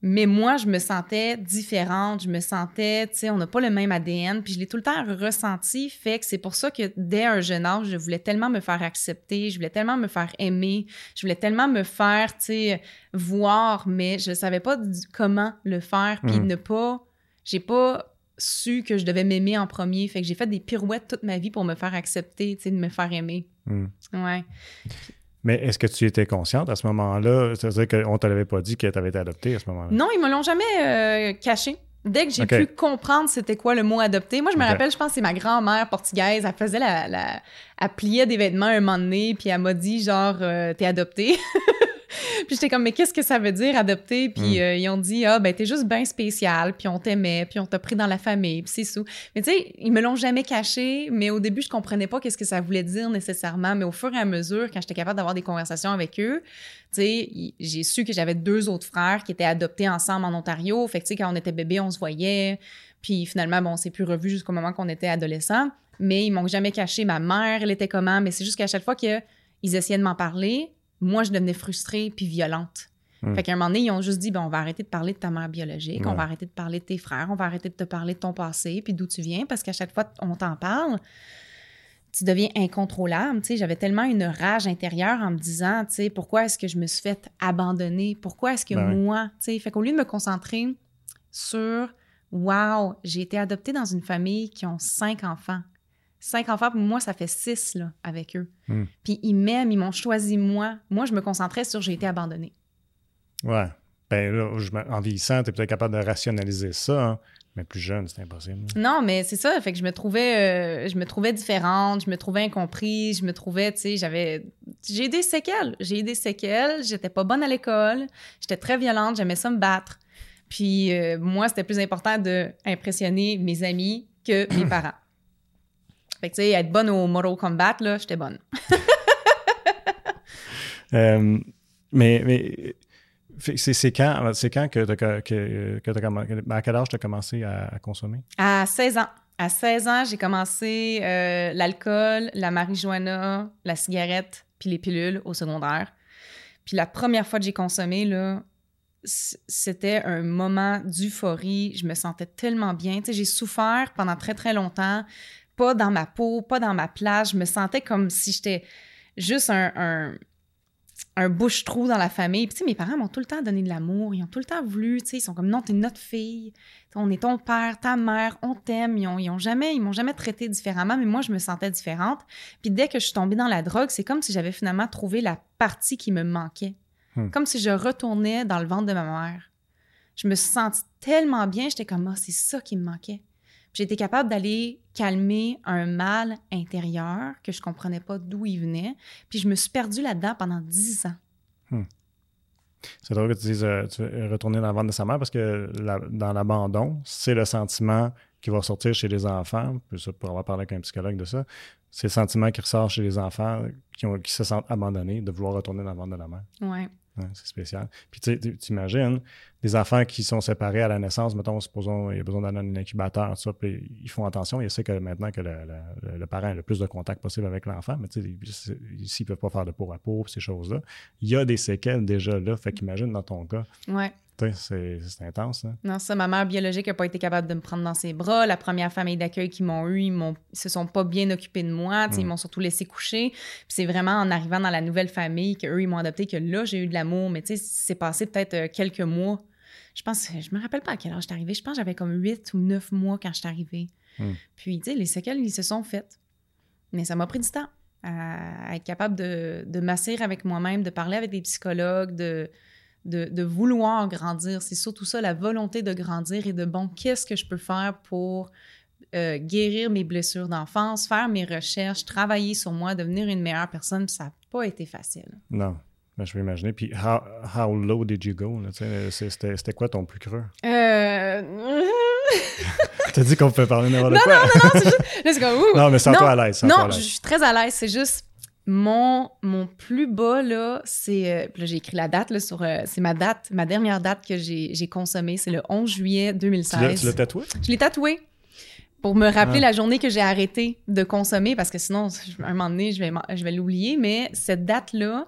Mais moi, je me sentais différente, je me sentais, tu sais, on n'a pas le même ADN, puis je l'ai tout le temps ressenti, fait que c'est pour ça que dès un jeune âge, je voulais tellement me faire accepter, je voulais tellement me faire aimer, je voulais tellement me faire, tu sais, voir, mais je savais pas comment le faire, puis Mhm. ne pas, j'ai pas su que je devais m'aimer en premier, fait que j'ai fait des pirouettes toute ma vie pour me faire accepter, tu sais, de me faire aimer. Hmm. Ouais. Mais est-ce que tu étais consciente à ce moment-là? C'est-à-dire qu'on ne te l'avait pas dit que tu avais été adoptée à ce moment-là? Non, ils me l'ont jamais euh, caché. Dès que j'ai pu comprendre c'était quoi le mot adopté, moi je me rappelle, je pense que c'est ma grand-mère portugaise, elle faisait la, la- elle pliait des vêtements un moment donné, puis elle m'a dit genre euh, t'es adopté. puis j'étais comme mais qu'est-ce que ça veut dire adopté Puis Mm. euh, ils ont dit ah ben t'es juste bien spécial, puis on t'aimait, puis on t'a pris dans la famille, puis c'est sous. Mais tu sais, ils me l'ont jamais caché, mais au début je comprenais pas qu'est-ce que ça voulait dire nécessairement, mais au fur et à mesure quand j'étais capable d'avoir des conversations avec eux, tu sais, j'ai su que j'avais deux autres frères qui étaient adoptés ensemble en Ontario. Fait que, tu sais, quand on était bébé, on se voyait. Puis finalement, bon, on s'est plus revus jusqu'au moment qu'on était adolescents. Mais ils m'ont jamais caché ma mère, elle était comment? Mais c'est juste qu'à chaque fois qu'ils essayaient de m'en parler, moi, je devenais frustrée puis violente. Hmm. Fait qu'à un moment donné, ils ont juste dit, ben, on va arrêter de parler de ta mère biologique, on va arrêter de parler de tes frères, on va arrêter de te parler de ton passé puis d'où tu viens, parce qu'à chaque fois qu'on t'en parle, tu deviens incontrôlable. J'avais tellement une rage intérieure en me disant, tu sais, pourquoi est-ce que je me suis fait abandonner? Pourquoi est-ce que Ben moi, fait qu'au lieu de me concentrer sur, wow, j'ai été adoptée dans une famille qui ont cinq enfants. Cinq enfants, pour moi, ça fait six, là, avec eux. Hmm. Puis ils m'aiment, ils m'ont choisi moi. Moi, je me concentrais sur j'ai été abandonnée. Ouais. Ben là, je en vieillissant, tu es peut-être capable de rationaliser ça, hein. mais plus jeune, c'est impossible. Non, mais c'est ça. Fait que je me trouvais, euh, je me trouvais différente, je me trouvais incomprise, je me trouvais, tu sais, j'avais, j'ai eu des séquelles. J'ai eu des séquelles. J'étais pas bonne à l'école. J'étais très violente. J'aimais ça me battre. Puis euh, moi, c'était plus important de impressionner mes amis que mes parents. Fait que tu sais, être bonne au Mortal Kombat là, j'étais bonne. Euh, mais mais c'est quand, c'est quand que tu as, que, que ben, à quel âge tu as commencé à, à consommer? À 16 ans. À 16 ans, j'ai commencé euh, l'alcool, la marijuana, la cigarette, puis les pilules au secondaire. Puis la première fois que j'ai consommé, là, c'était un moment d'euphorie. Je me sentais tellement bien. J'ai souffert pendant très, très longtemps. Pas dans ma peau, pas dans ma place. Je me sentais comme si j'étais juste un un bouche-trou dans la famille. Puis, mes parents m'ont tout le temps donné de l'amour. Ils ont tout le temps voulu, ils sont comme, non, t'es notre fille. On est ton père, ta mère, on t'aime. Ils, ont, jamais, ils m'ont jamais traité différemment, mais moi, je me sentais différente. Puis, dès que je suis tombée dans la drogue, c'est comme si j'avais finalement trouvé la partie qui me manquait. Hmm. Comme si je retournais dans le ventre de ma mère. Je me sentais tellement bien, j'étais comme, ah, c'est ça qui me manquait. J'ai été capable d'aller calmer un mal intérieur que je comprenais pas d'où il venait. Puis je me suis perdue là-dedans pendant dix ans. Hmm. C'est drôle que tu dises euh, tu retourner dans le ventre de sa mère parce que dans l'abandon, c'est le sentiment qui va sortir chez les enfants. Ça, pour avoir parlé avec un psychologue de ça, c'est le sentiment qui ressort chez les enfants qui, ont, qui se sentent abandonnés de vouloir retourner dans le ventre de la mère. Oui c'est spécial. Puis tu imagines, des enfants qui sont séparés à la naissance, mettons, supposons, il y a besoin d'un incubateur, ça, puis ils font attention. Ils savent que maintenant que le, parent a le plus de contact possible avec l'enfant, mais tu sais, s'ils ne peuvent pas faire de peau à peau, ces choses-là, il y a des séquelles déjà là. Fait qu'imagine dans ton cas. Ouais. C'est intense. Hein? Non, ça, ma mère biologique n'a pas été capable de me prendre dans ses bras. La première famille d'accueil qu'ils m'ont eu, ils, ne se sont pas bien occupés de moi. Ils mm. m'ont surtout laissé coucher. c'est vraiment en arrivant dans la nouvelle famille qu'eux, ils m'ont adopté, que là, j'ai eu de l'amour. Mais tu sais, c'est passé peut-être euh, quelques mois. Je pense, je me rappelle pas à quel âge j'étais arrivée. Je pense que j'avais comme huit ou neuf mois quand je suis arrivée. Mm. Puis, tu sais, les séquelles, ils se sont faites. Mais ça m'a pris du temps à, être capable de, de m'asseoir avec moi-même, de parler avec des psychologues, de de, vouloir grandir. C'est surtout ça, la volonté de grandir et de, bon, qu'est-ce que je peux faire pour euh, guérir mes blessures d'enfance, faire mes recherches, travailler sur moi, devenir une meilleure personne? ça n'a pas été facile. Non. Ben, je peux imaginer. Puis, how, low did you go? C'était quoi ton plus creux? Euh... T'as dit qu'on pouvait parler n'importe quoi. Non, non, non, c'est juste... Non, mais c'est toi à l'aise. Non, je suis très à l'aise. C'est juste mon, mon plus bas, là, c'est. Euh, là, j'ai écrit la date, là, sur. Euh, c'est ma date, ma dernière date que j'ai consommée. C'est le 11 juillet 2016. Tu l'as tatoué? Je l'ai tatoué pour me rappeler ah. la journée que j'ai arrêté de consommer parce que sinon, un moment donné, je vais, je vais l'oublier. Mais cette date-là,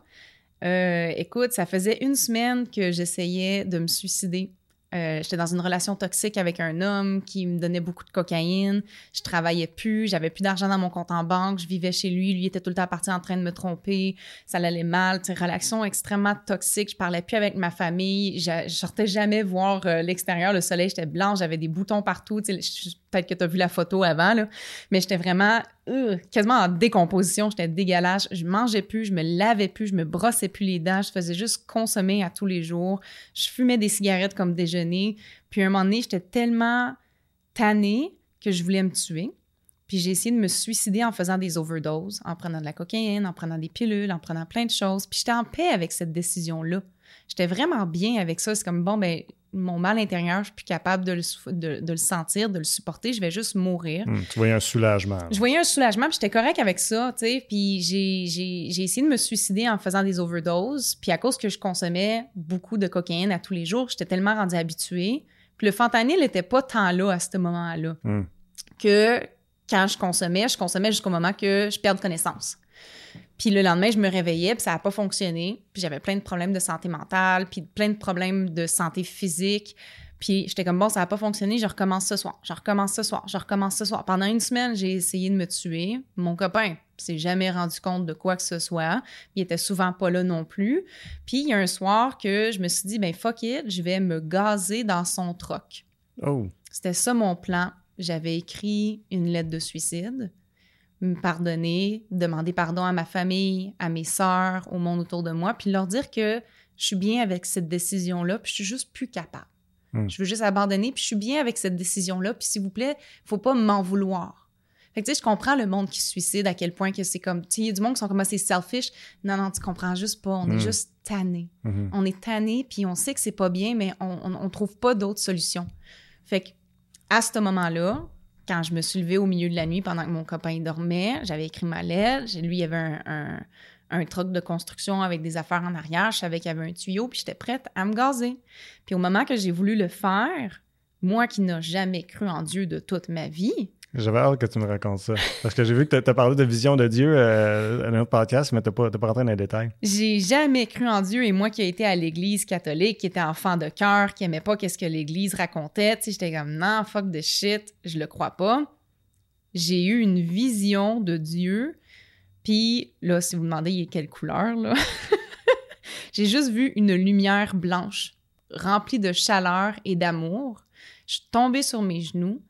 euh, écoute, ça faisait une semaine que j'essayais de me suicider. Euh, j'étais dans une relation toxique avec un homme qui me donnait beaucoup de cocaïne. Je travaillais plus, j'avais plus d'argent dans mon compte en banque, je vivais chez lui, lui était tout le temps parti en train de me tromper, ça allait mal, une relation extrêmement toxique. Je parlais plus avec ma famille, je, sortais jamais voir euh, l'extérieur, le soleil, j'étais blanche, j'avais des boutons partout. Peut-être que tu as vu la photo avant, là, mais j'étais vraiment euh, quasiment en décomposition, j'étais dégueulasse, je mangeais plus, je me lavais plus, je me brossais plus les dents, je faisais juste consommer à tous les jours. Je fumais des cigarettes comme déjeuner. Puis à un moment donné, j'étais tellement tannée que je voulais me tuer. Puis j'ai essayé de me suicider en faisant des overdoses, en prenant de la cocaïne, en prenant des pilules, en prenant plein de choses. Puis j'étais en paix avec cette décision-là. J'étais vraiment bien avec ça. C'est comme, bon, ben, mon mal intérieur, je suis plus capable de le, de, le sentir, de le supporter, je vais juste mourir. Hmm, tu voyais un soulagement. Je voyais un soulagement, puis j'étais correct avec ça, tu sais. Puis j'ai essayé de me suicider en faisant des overdoses. Puis à cause que je consommais beaucoup de cocaïne à tous les jours, j'étais tellement rendue habituée. Puis le fentanyl n'était pas tant là à ce moment-là. Hmm. Que quand je consommais, je consommais jusqu'au moment que je perde connaissance. Puis le lendemain, je me réveillais, puis ça n'a pas fonctionné. Puis j'avais plein de problèmes de santé mentale, puis plein de problèmes de santé physique. Puis j'étais comme, bon, ça n'a pas fonctionné, je recommence ce soir, je recommence ce soir, je recommence ce soir. Pendant une semaine, j'ai essayé de me tuer. Mon copain s'est jamais rendu compte de quoi que ce soit. Il était souvent pas là non plus. Puis il y a un soir que je me suis dit, ben fuck it, je vais me gazer dans son troc. Oh. C'était ça mon plan. J'avais écrit une lettre de suicide me pardonner, demander pardon à ma famille, à mes sœurs, au monde autour de moi, puis leur dire que je suis bien avec cette décision-là, puis je suis juste plus capable. Hmm. Je veux juste abandonner, puis je suis bien avec cette décision-là, puis s'il vous plaît, faut pas m'en vouloir. Fait que, tu sais, je comprends le monde qui se suicide, à quel point que c'est comme, tu sais, il y a du monde qui sont comme assez selfish. Non, non, tu comprends juste pas. On est hmm. juste tanné. Hmm. On est tanné, puis on sait que c'est pas bien, mais on, on, on trouve pas d'autres solutions. Fait que, à ce moment-là, quand je me suis levée au milieu de la nuit pendant que mon copain dormait, j'avais écrit ma lettre. Lui, il y avait un, un, truc de construction avec des affaires en arrière. Je savais qu'il y avait un tuyau, puis j'étais prête à me gazer. Puis au moment que j'ai voulu le faire, moi qui n'ai jamais cru en Dieu de toute ma vie, J'avais hâte que tu me racontes ça. Parce que j'ai vu que tu as parlé de vision de Dieu euh, dans notre podcast, mais tu n'es pas, pas rentré dans les détails. J'ai jamais cru en Dieu et moi qui ai été à l'église catholique, qui était enfant de cœur, qui aimait pas qu'est-ce que l'église racontait, j'étais comme non, fuck de shit, je le crois pas. J'ai eu une vision de Dieu, puis là, si vous me demandez, il quelle couleur, là? J'ai juste vu une lumière blanche, remplie de chaleur et d'amour. Je suis tombée sur mes genoux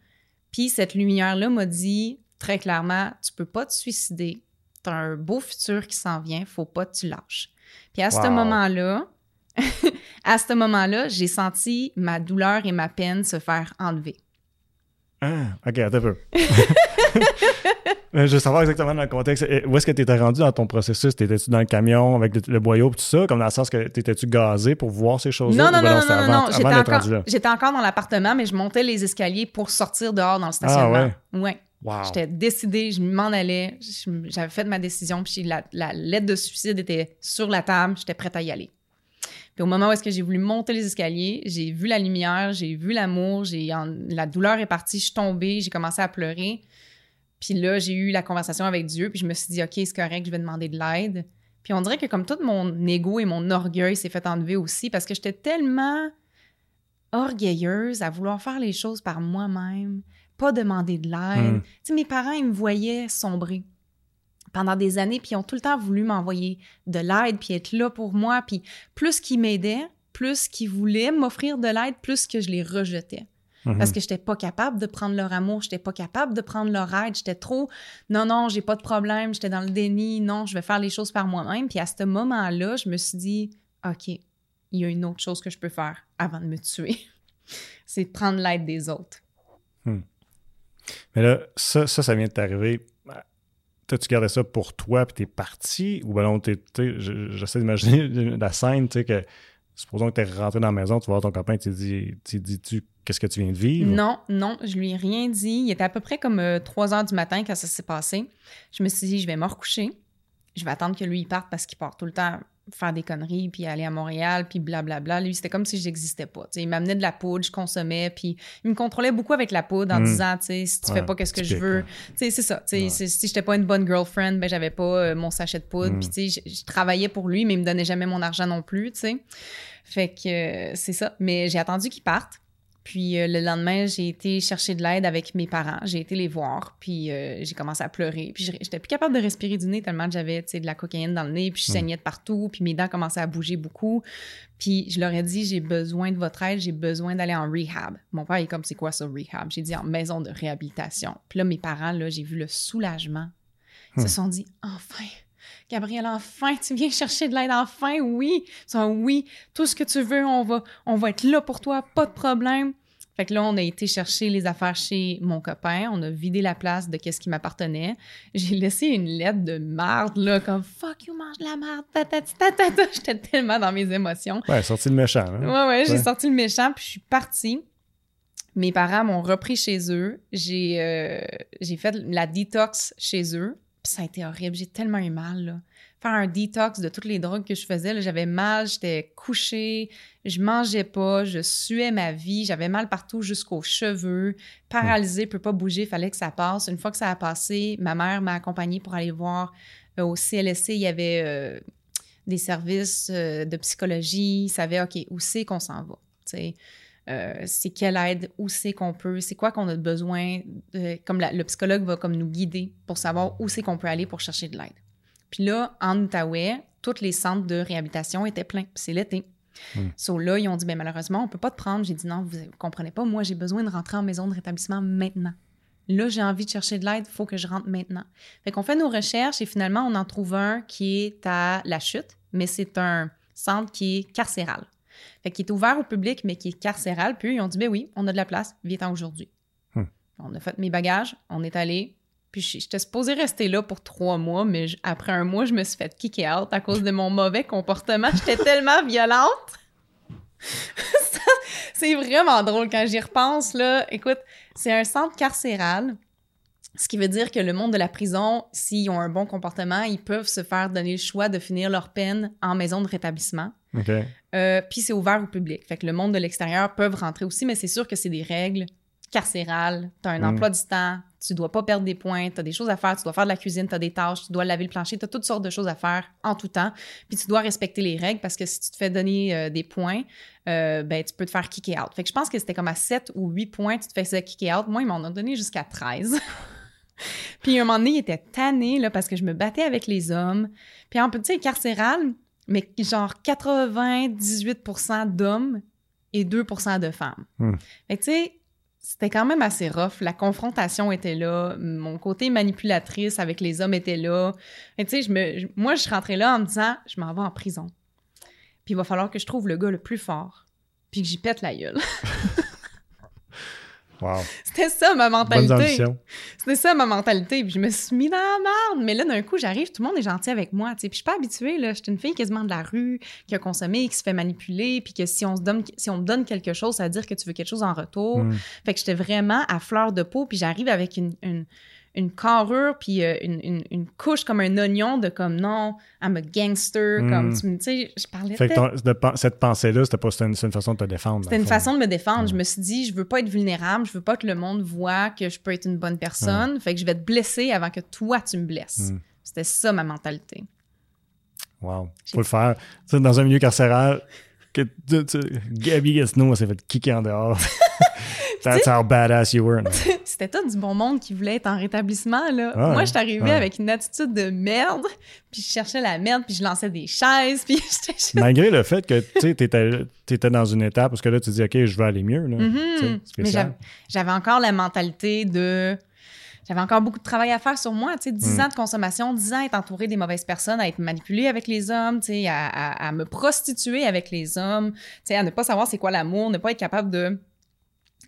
puis cette lumière-là m'a dit très clairement, tu peux pas te suicider. Tu as un beau futur qui s'en vient, faut pas que tu lâches. Puis à ce moment-là, à ce moment-là, j'ai senti ma douleur et ma peine se faire enlever. Ah, ok, attends un peu. je veux savoir exactement dans le contexte. Où est-ce que tu étais rendu dans ton processus? T'étais-tu dans le camion avec le, boyau et tout ça? Comme dans le sens que t'étais-tu gazé pour voir ces choses-là? Non, non, non, non, non, non. J'étais encore, dans l'appartement, mais je montais les escaliers pour sortir dehors dans le stationnement. Ah ouais? Ouais. Wow. J'étais décidée, je m'en allais, j'avais fait ma décision, puis la, la lettre de suicide était sur la table, j'étais prête à y aller. Puis au moment où est-ce que j'ai voulu monter les escaliers, j'ai vu la lumière, j'ai vu l'amour, j'ai la douleur est partie, je suis tombée, j'ai commencé à pleurer. Puis là, j'ai eu la conversation avec Dieu, puis je me suis dit, OK, c'est correct, je vais demander de l'aide. Puis on dirait que comme tout mon ego et mon orgueil s'est fait enlever aussi, parce que j'étais tellement orgueilleuse à vouloir faire les choses par moi-même, pas demander de l'aide. Hmm. Tu sais, mes parents, ils me voyaient sombrer pendant des années, puis ils ont tout le temps voulu m'envoyer de l'aide, puis être là pour moi. Puis plus qu'ils m'aidaient, plus qu'ils voulaient m'offrir de l'aide, plus que je les rejetais. Mhm. Parce que j'étais pas capable de prendre leur amour, j'étais pas capable de prendre leur aide, j'étais trop non non, j'ai pas de problème, j'étais dans le déni, non, je vais faire les choses par moi-même. Puis à ce moment-là, je me suis dit OK, il y a une autre chose que je peux faire avant de me tuer. C'est de prendre l'aide des autres. Hmm. Mais là, ça, ça, ça vient de t'arriver. Tu gardais ça pour toi, puis t'es parti, ou ben non, j'essaie d'imaginer la scène, tu sais, que supposons que t'es rentré dans la maison, tu vois ton copain, tu dis, tu dis-tu qu'est-ce que tu viens de vivre? Non, non, je lui ai rien dit. Il était à peu près comme 3 euh, heures du matin quand ça s'est passé. Je me suis dit, je vais me recoucher. Je vais attendre que lui parte parce qu'il part tout le temps faire des conneries, puis aller à Montréal, puis blablabla. Lui, c'était comme si j'existais pas. il m'amenait de la poudre, je consommais, puis il me contrôlait beaucoup avec la poudre en hmm. disant, tu sais, si tu fais pas qu'est-ce que je veux, c'est ça. Tu sais, si j'étais pas une bonne girlfriend, ben j'avais pas euh, mon sachet de poudre, hmm. puis tu sais, je travaillais pour lui, mais il me donnait jamais mon argent non plus, tu sais. Fait que euh, c'est ça. Mais j'ai attendu qu'il parte. Puis euh, le lendemain, j'ai été chercher de l'aide avec mes parents. J'ai été les voir, puis euh, j'ai commencé à pleurer. Puis j'étais plus capable de respirer du nez tellement que j'avais de la cocaïne dans le nez, puis je saignais de partout, puis mes dents commençaient à bouger beaucoup. Puis je leur ai dit, j'ai besoin de votre aide, j'ai besoin d'aller en rehab. Mon père est comme, c'est quoi ça, rehab? J'ai dit en maison de réhabilitation. Puis là, mes parents, là, j'ai vu le soulagement. Ils se hmm. sont dit, enfin, Gabriel, enfin, tu viens chercher de l'aide, enfin, oui. oui, tout ce que tu veux, on va, on va être là pour toi, pas de problème. Fait que là, on a été chercher les affaires chez mon copain. On a vidé la place de qu'est-ce qui m'appartenait. J'ai laissé une lettre de marde, là, comme fuck you, mange de la marde, J'étais tellement dans mes émotions. Ouais, sorti le méchant. Hein? Ouais, ouais, j'ai sorti le méchant, puis je suis partie. Mes parents m'ont repris chez eux. J'ai euh, j'ai fait la détox chez eux ça a été horrible. J'ai tellement eu mal, là. Faire un détox de toutes les drogues que je faisais, j'avais mal, j'étais couchée, je mangeais pas, je suais ma vie, j'avais mal partout jusqu'aux cheveux, paralysée, peux pas bouger, fallait que ça passe. Une fois que ça a passé, ma mère m'a accompagnée pour aller voir euh, au CLSC, il y avait euh, des services euh, de psychologie, ils savaient, OK, où c'est qu'on s'en va. Euh, c'est quelle aide, où c'est qu'on peut, c'est quoi qu'on a besoin, comme le psychologue va comme nous guider pour savoir où c'est qu'on peut aller pour chercher de l'aide. Puis là, en Outaouais, tous les centres de réhabilitation étaient pleins, c'est l'été. Hmm. là, ils ont dit, ben, malheureusement, on peut pas te prendre. J'ai dit, non, vous, ne comprenez pas, moi, j'ai besoin de rentrer en maison de rétablissement maintenant. Là, j'ai envie de chercher de l'aide, il faut que je rentre maintenant. Fait qu'on fait nos recherches et finalement, on en trouve un qui est à La Chute, mais c'est un centre qui est carcéral. Fait qu'il est ouvert au public, mais qui est carcéral. Puis ils ont dit, ben oui, on a de la place, viens-t'en aujourd'hui. Hmm. On a fait mes bagages, on est allé. Puis j'étais supposée rester là pour trois mois, mais après un mois, je me suis fait kicker out à cause de mon mauvais comportement. J'étais tellement violente. c'est vraiment drôle quand j'y repense, là. Écoute, c'est un centre carcéral. Ce qui veut dire que le monde de la prison, s'ils ont un bon comportement, ils peuvent se faire donner le choix de finir leur peine en maison de rétablissement. Euh, puis c'est ouvert au public. Fait que le monde de l'extérieur peuvent rentrer aussi, mais c'est sûr que c'est des règles carcéral, tu as un Mm. emploi du temps, tu dois pas perdre des points, tu as des choses à faire, tu dois faire de la cuisine, tu as des tâches, tu dois laver le plancher, tu as toutes sortes de choses à faire en tout temps. Puis tu dois respecter les règles parce que si tu te fais donner euh, des points, euh, ben, tu peux te faire kicker out. Fait que je pense que c'était comme à 7 ou 8 points, tu te faisais kicker out. Moi, ils m'en ont donné jusqu'à 13. Puis un moment donné, il était tanné là, parce que je me battais avec les hommes. Puis en petit carcéral, mais genre 98% d'hommes et 2% de femmes. Hmm. Fait tu sais, c'était quand même assez rough. La confrontation était là. Mon côté manipulatrice avec les hommes était là. Tu sais, je me, je- moi, je rentrais là en me disant, je m'en vais en prison. Puis il va falloir que je trouve le gars le plus fort. Puis que j'y pète la gueule. Wow. C'était ça ma mentalité. C'était ça ma mentalité. Puis je me suis mis dans la merde. Mais là, d'un coup, j'arrive, tout le monde est gentil avec moi. tu sais. Puis je suis pas habituée. Là. Je suis une fille quasiment de la rue qui a consommé, qui se fait manipuler. Puis que si on, se donne, si on me donne quelque chose, ça veut dire que tu veux quelque chose en retour. Mm. Fait que j'étais vraiment à fleur de peau. Puis j'arrive avec une, une, une carrure, puis euh, une, une, une couche comme un oignon de comme non, I'm a gangster. Mm. Comme tu sais, je parlais Fait que tellement- ton- de cette pensée-là, c'était pas une, c'est une façon de te défendre. c'était une fond. façon de me défendre. Je me suis dit, je veux pas être vulnérable, je veux pas que le monde voit que je peux être une bonne personne. Fait que je vais te blesser avant que toi, tu me blesses. C'était ça ma mentalité. Wow. Faut le faire. Tu sais, dans un milieu carcéral, que tu, tu- Gabby Gastineau s'est fait kicker en dehors. That's how badass you were. C'était tout du bon monde qui voulait être en rétablissement. Là. Ah Moi, je suis arrivée ouais. avec une attitude de merde, puis je cherchais la merde, puis je lançais des chaises, puis juste... Malgré le fait que tu étais, étais dans une étape, parce que là, tu dis, OK, je veux aller mieux. Là, Mhm. Sais, Mais j'avais- encore la mentalité de. J'avais encore beaucoup de travail à faire sur moi. Tu sais, 10 Mm. ans de consommation, 10 ans à être entouré des mauvaises personnes, à être manipulée avec les hommes, tu sais, à, à- à me prostituer avec les hommes, tu sais, à ne pas savoir c'est quoi l'amour, ne pas être capable de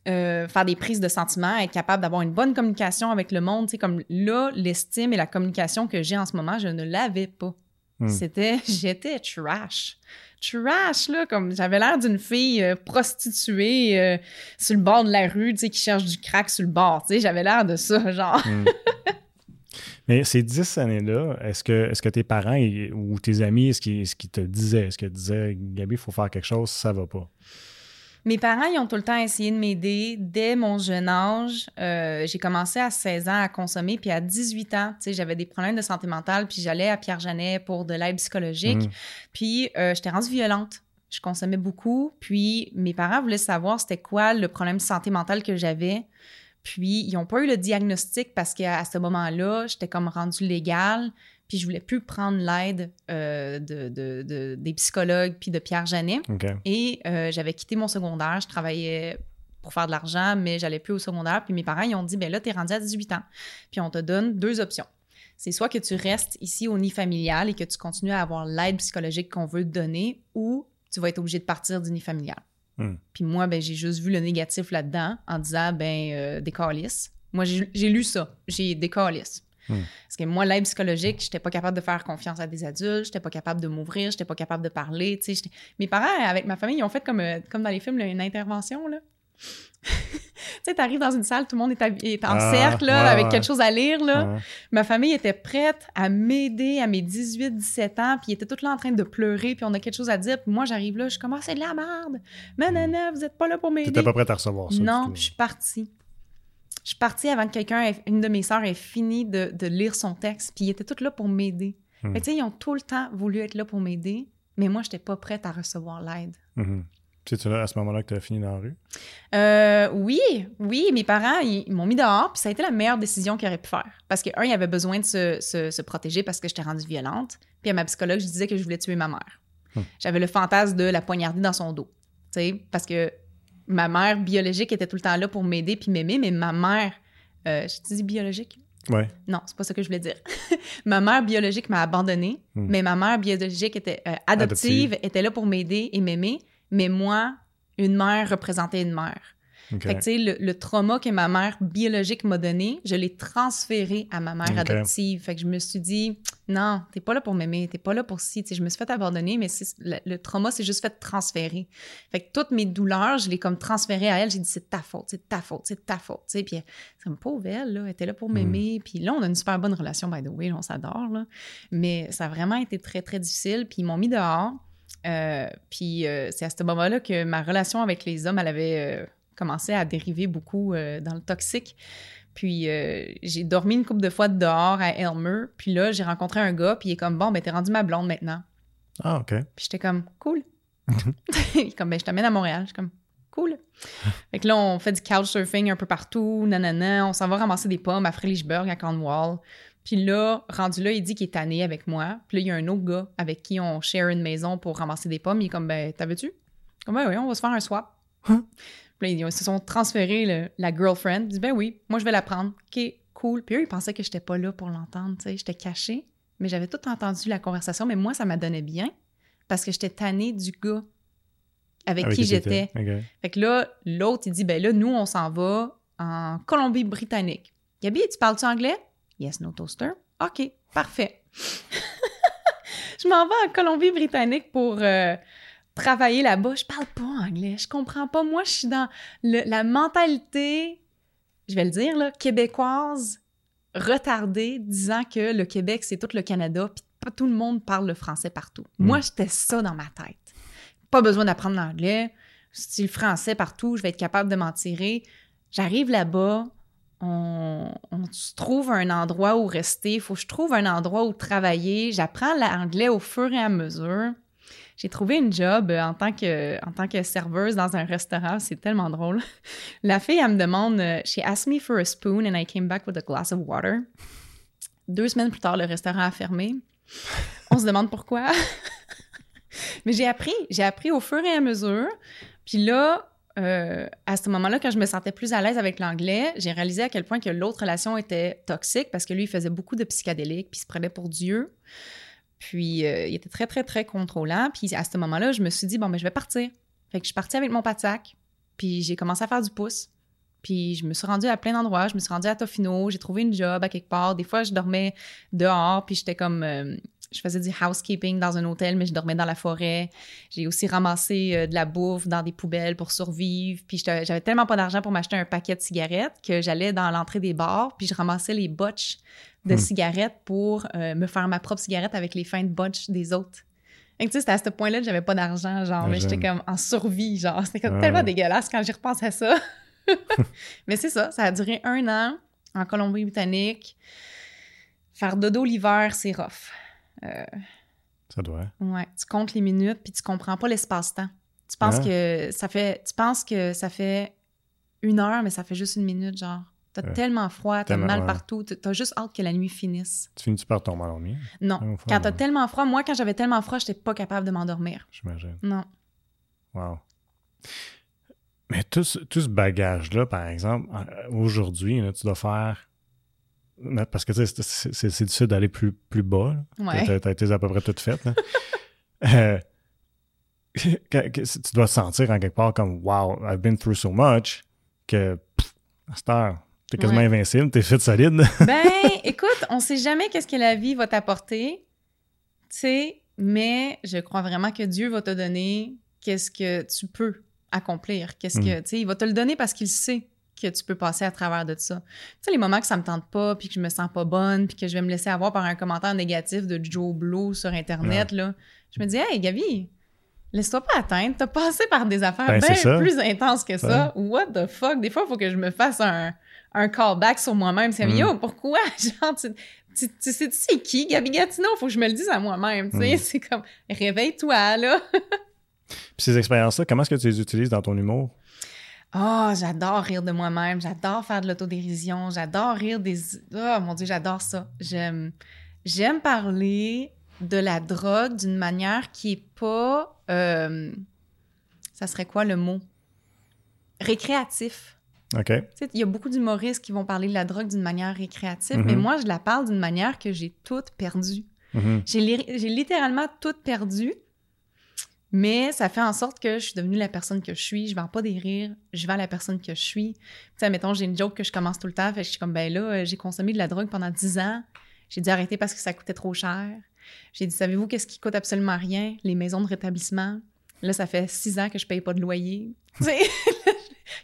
euh, faire des prises de sentiments, être capable d'avoir une bonne communication avec le monde. Sais, comme là, l'estime et la communication que j'ai en ce moment, je ne l'avais pas. Mm. C'était, j'étais trash. Trash, là, comme j'avais l'air d'une fille euh, prostituée euh, sur le bord de la rue, tu sais, qui cherche du crack sur le bord, tu sais, j'avais l'air de ça, genre. Mm. Mais ces dix années-là, est-ce que, est que tes parents ou tes amis, est-ce qu'ils, qu'ils te disaient, est-ce qu'ils te disaient, Gabi, il faut faire quelque chose, ça va pas? Mes parents, ils ont tout le temps essayé de m'aider. Dès mon jeune âge, euh, j'ai commencé à 16 ans à consommer, puis à 18 ans, tu sais, j'avais des problèmes de santé mentale, puis j'allais à Pierre-Janet pour de l'aide psychologique. Mm. Puis euh, j'étais rendue violente. Je consommais beaucoup. Puis mes parents voulaient savoir c'était quoi le problème de santé mentale que j'avais. Puis ils n'ont pas eu le diagnostic parce qu'à à ce moment-là, j'étais comme rendue légale. Puis je voulais plus prendre l'aide euh, de, de- de- des psychologues puis de Pierre Janet. Et euh, j'avais quitté mon secondaire. Je travaillais pour faire de l'argent, mais j'allais plus au secondaire. Puis mes parents, ils ont dit, ben là, t'es rendu à 18 ans. Puis on te donne deux options. C'est soit que tu restes ici au nid familial et que tu continues à avoir l'aide psychologique qu'on veut te donner, ou tu vas être obligé de partir du nid familial. Hmm. Puis moi, ben, j'ai juste vu le négatif là-dedans en disant, ben, euh, des calices. Moi, j'ai j'ai lu ça. J'ai des calices. Hmm. Parce que moi, l'aide psychologique, j'étais pas capable de faire confiance à des adultes, j'étais pas capable de m'ouvrir, j'étais pas capable de parler. tu sais, j'étais- Mes parents, avec ma famille, ils ont fait comme, euh, comme dans les films, là, une intervention. Là. tu sais, t'arrives dans une salle, tout le monde est, en Ah, cercle, là, ouais, avec ouais. quelque chose à lire. Là. Ouais. Ma famille était prête à m'aider à mes 18-17 ans, puis ils étaient tous là en train de pleurer, puis on a quelque chose à dire, puis moi, j'arrive là, je suis comme, Ah, c'est de la merde. Non, vous êtes pas là pour m'aider. T'étais pas prête à recevoir ça. Non, je suis partie. Je suis partie avant que quelqu'un, une de mes sœurs, ait fini de, de lire son texte, puis ils étaient tous là pour m'aider. Sais, ils ont tout le temps voulu être là pour m'aider, mais moi, j'étais pas prête à recevoir l'aide. Mhm. C'est à ce moment-là que tu as fini dans la rue? Euh, oui, oui, mes parents, ils, ils m'ont mis dehors, puis ça a été la meilleure décision qu'ils auraient pu faire. Parce que, un, ils avaient besoin de se, se- se protéger parce que j'étais rendue violente. Puis à ma psychologue, je disais que je voulais tuer ma mère. Hmm. J'avais le fantasme de la poignarder dans son dos. Tu sais, parce que ma mère biologique était tout le temps là pour m'aider puis m'aimer, mais ma mère, euh, je dis biologique? Ouais. Non, c'est pas ça que je voulais dire. ma mère biologique m'a abandonnée, Hmm. mais ma mère biologique était euh, adoptive, Adoptive. était là pour m'aider et m'aimer, mais moi, une mère représentait une mère. Fait que, tu sais, le, le trauma que ma mère biologique m'a donné, je l'ai transféré à ma mère adoptive. Fait que je me suis dit, non, t'es pas là pour m'aimer, t'es pas là pour si. Tu sais, je me suis fait abandonner, mais le, le trauma, c'est juste fait transférer. Fait que toutes mes douleurs, je l'ai comme transférées à elle. J'ai dit, c'est ta faute, c'est ta faute, c'est ta faute. Tu sais, puis c'est comme pauvre elle, là, elle était là pour Mm. m'aimer. Puis là, on a une super bonne relation, by the way, là, on s'adore, là. Mais ça a vraiment été très, très difficile. Puis ils m'ont mis dehors. Euh, puis euh, c'est à ce moment-là que ma relation avec les hommes, elle avait euh, commençait à dériver beaucoup euh, dans le toxique. Puis euh, j'ai dormi une couple de fois dehors à Elmer. Puis là, j'ai rencontré un gars, puis il est comme bon, ben t'es rendu ma blonde maintenant. Ah, OK. Puis j'étais comme cool. il est comme ben je t'amène à Montréal. Je suis comme cool. fait que là, on fait du couchsurfing un peu partout, nanana. On s'en va ramasser des pommes à Frélichburg, à Cornwall. Puis là, rendu là, il dit qu'il est tanné avec moi. Puis là, il y a un autre gars avec qui on share une maison pour ramasser des pommes. Il est comme, ben, t'avais-tu? Comme, ben oui, on va se faire un swap. Puis là, ils se sont transférés le- la girlfriend. Il dit, ben oui, moi, je vais la prendre. OK, cool. Puis eux, ils pensaient que j'étais pas là pour l'entendre, tu sais. J'étais cachée. Mais j'avais tout entendu la conversation. Mais moi, ça m'a donné bien parce que j'étais tannée du gars avec, qui j'étais. Fait que là, l'autre, il dit, ben là, nous, on s'en va en Colombie-Britannique. Gabi, tu parles-tu anglais? Yes, no toaster. OK, parfait. je m'en vais en Colombie-Britannique pour euh, travailler là-bas. Je parle pas anglais. Je comprends pas. Moi, je suis dans le- la mentalité, je vais le dire, là, québécoise, retardée, disant que le Québec, c'est tout le Canada, puis pas tout le monde parle le français partout. Mm. Moi, j'étais ça dans ma tête. Pas besoin d'apprendre l'anglais. Style français partout, je vais être capable de m'en tirer. J'arrive là-bas, on, on se trouve un endroit où rester, il faut que je trouve un endroit où travailler. J'apprends l'anglais au fur et à mesure. J'ai trouvé une job euh, en tant que, serveuse dans un restaurant. C'est tellement drôle. La fille, elle me demande euh, She asked me for a spoon and I came back with a glass of water. Deux semaines plus tard, le restaurant a fermé. On se demande pourquoi. Mais j'ai appris. J'ai appris au fur et à mesure. Puis là, euh, à ce moment-là, quand je me sentais plus à l'aise avec l'anglais, j'ai réalisé à quel point que l'autre relation était toxique parce que lui, il faisait beaucoup de psychédéliques, puis il se prenait pour Dieu. Puis euh, il était très, très, très contrôlant. Puis à ce moment-là, je me suis dit, bon, ben, je vais partir. Fait que je suis partie avec mon pack, puis j'ai commencé à faire du pouce. Puis je me suis rendue à plein d'endroits. Je me suis rendue à Tofino, j'ai trouvé une job à quelque part. Des fois, je dormais dehors, puis j'étais comme... euh, je faisais du housekeeping dans un hôtel, mais je dormais dans la forêt. J'ai aussi ramassé euh, de la bouffe dans des poubelles pour survivre. Puis j'avais tellement pas d'argent pour m'acheter un paquet de cigarettes que j'allais dans l'entrée des bars, puis je ramassais les botches de Hmm. cigarettes pour euh, me faire ma propre cigarette avec les fins de botch des autres. Que, tu sais, c'était à ce point-là que j'avais pas d'argent, genre, mais j'étais comme en survie, genre. C'était comme Ah tellement dégueulasse quand j'y repense à ça. mais c'est ça, ça a duré un an en Colombie-Britannique. Faire dodo l'hiver, c'est rough. Euh, Ça doit. Ouais, tu comptes les minutes puis tu comprends pas l'espace-temps. Tu penses Ah. que ça fait tu penses que ça fait une heure mais ça fait juste une minute genre. T'as Ouais. tellement froid, t'as mal ouais. partout, t'as- juste hâte que la nuit finisse. Tu finis par tomber Non, Ah, au fond, quand t'as ouais. tellement froid, moi quand j'avais tellement froid, j'étais pas capable de m'endormir. j'imagine. Non. Wow. Mais tout, ce- tout ce bagage-là, par exemple, euh, aujourd'hui, tu dois faire. Parce que tu sais, c'est- difficile d'aller plus, plus bas. Ouais. T'as- été à peu près toute faite. Euh, tu dois te sentir en quelque part comme Wow, I've been through so much que pff, à cette heure, t'es quasiment Ouais. invincible, t'es fait solide. Ben, écoute, on sait jamais qu'est-ce que la vie va t'apporter, tu sais, mais je crois vraiment que Dieu va te donner qu'est-ce que tu peux accomplir, qu'est-ce que, tu sais, il va te le donner parce qu'il sait que tu peux passer à travers de ça. Tu sais, les moments que ça me tente pas, puis que je me sens pas bonne, puis que je vais me laisser avoir par un commentaire négatif de Joe Blow sur Internet, là, je me dis, hey, Gabi, laisse-toi pas atteindre, t'as passé par des affaires Ben, bien plus intenses que ça. What the fuck? Des fois, il faut que je me fasse un, un callback sur moi-même. C'est Mm. yo, pourquoi? Genre, tu, tu, tu sais, tu sais qui? Gabi Gatineau? Faut que je me le dise à moi-même, tu sais. Mm. C'est comme, réveille-toi, là. Puis ces expériences-là, comment est-ce que tu les utilises dans ton humour? Oh, j'adore rire de moi-même. J'adore faire de l'autodérision. J'adore rire des... Oh, mon Dieu, j'adore ça. J'aime... J'aime parler de la drogue d'une manière qui est pas... euh, Ça serait quoi le mot? Récréatif. OK. Il y a beaucoup d'humoristes qui vont parler de la drogue d'une manière récréative, mais Mhm. moi, je la parle d'une manière que j'ai toute perdue. Mhm. J'ai li- j'ai littéralement toute perdu, mais ça fait en sorte que je suis devenue la personne que je suis. Je vends pas des rires, je vends la personne que je suis. Tu sais, mettons, j'ai une joke que je commence tout le temps, fait que je suis comme, ben là, euh, j'ai consommé de la drogue pendant 10 ans. J'ai dû arrêter parce que ça coûtait trop cher. J'ai dit, savez-vous qu'est-ce qui coûte absolument rien? Les maisons de rétablissement. Là, ça fait 6 ans que je paye pas de loyer.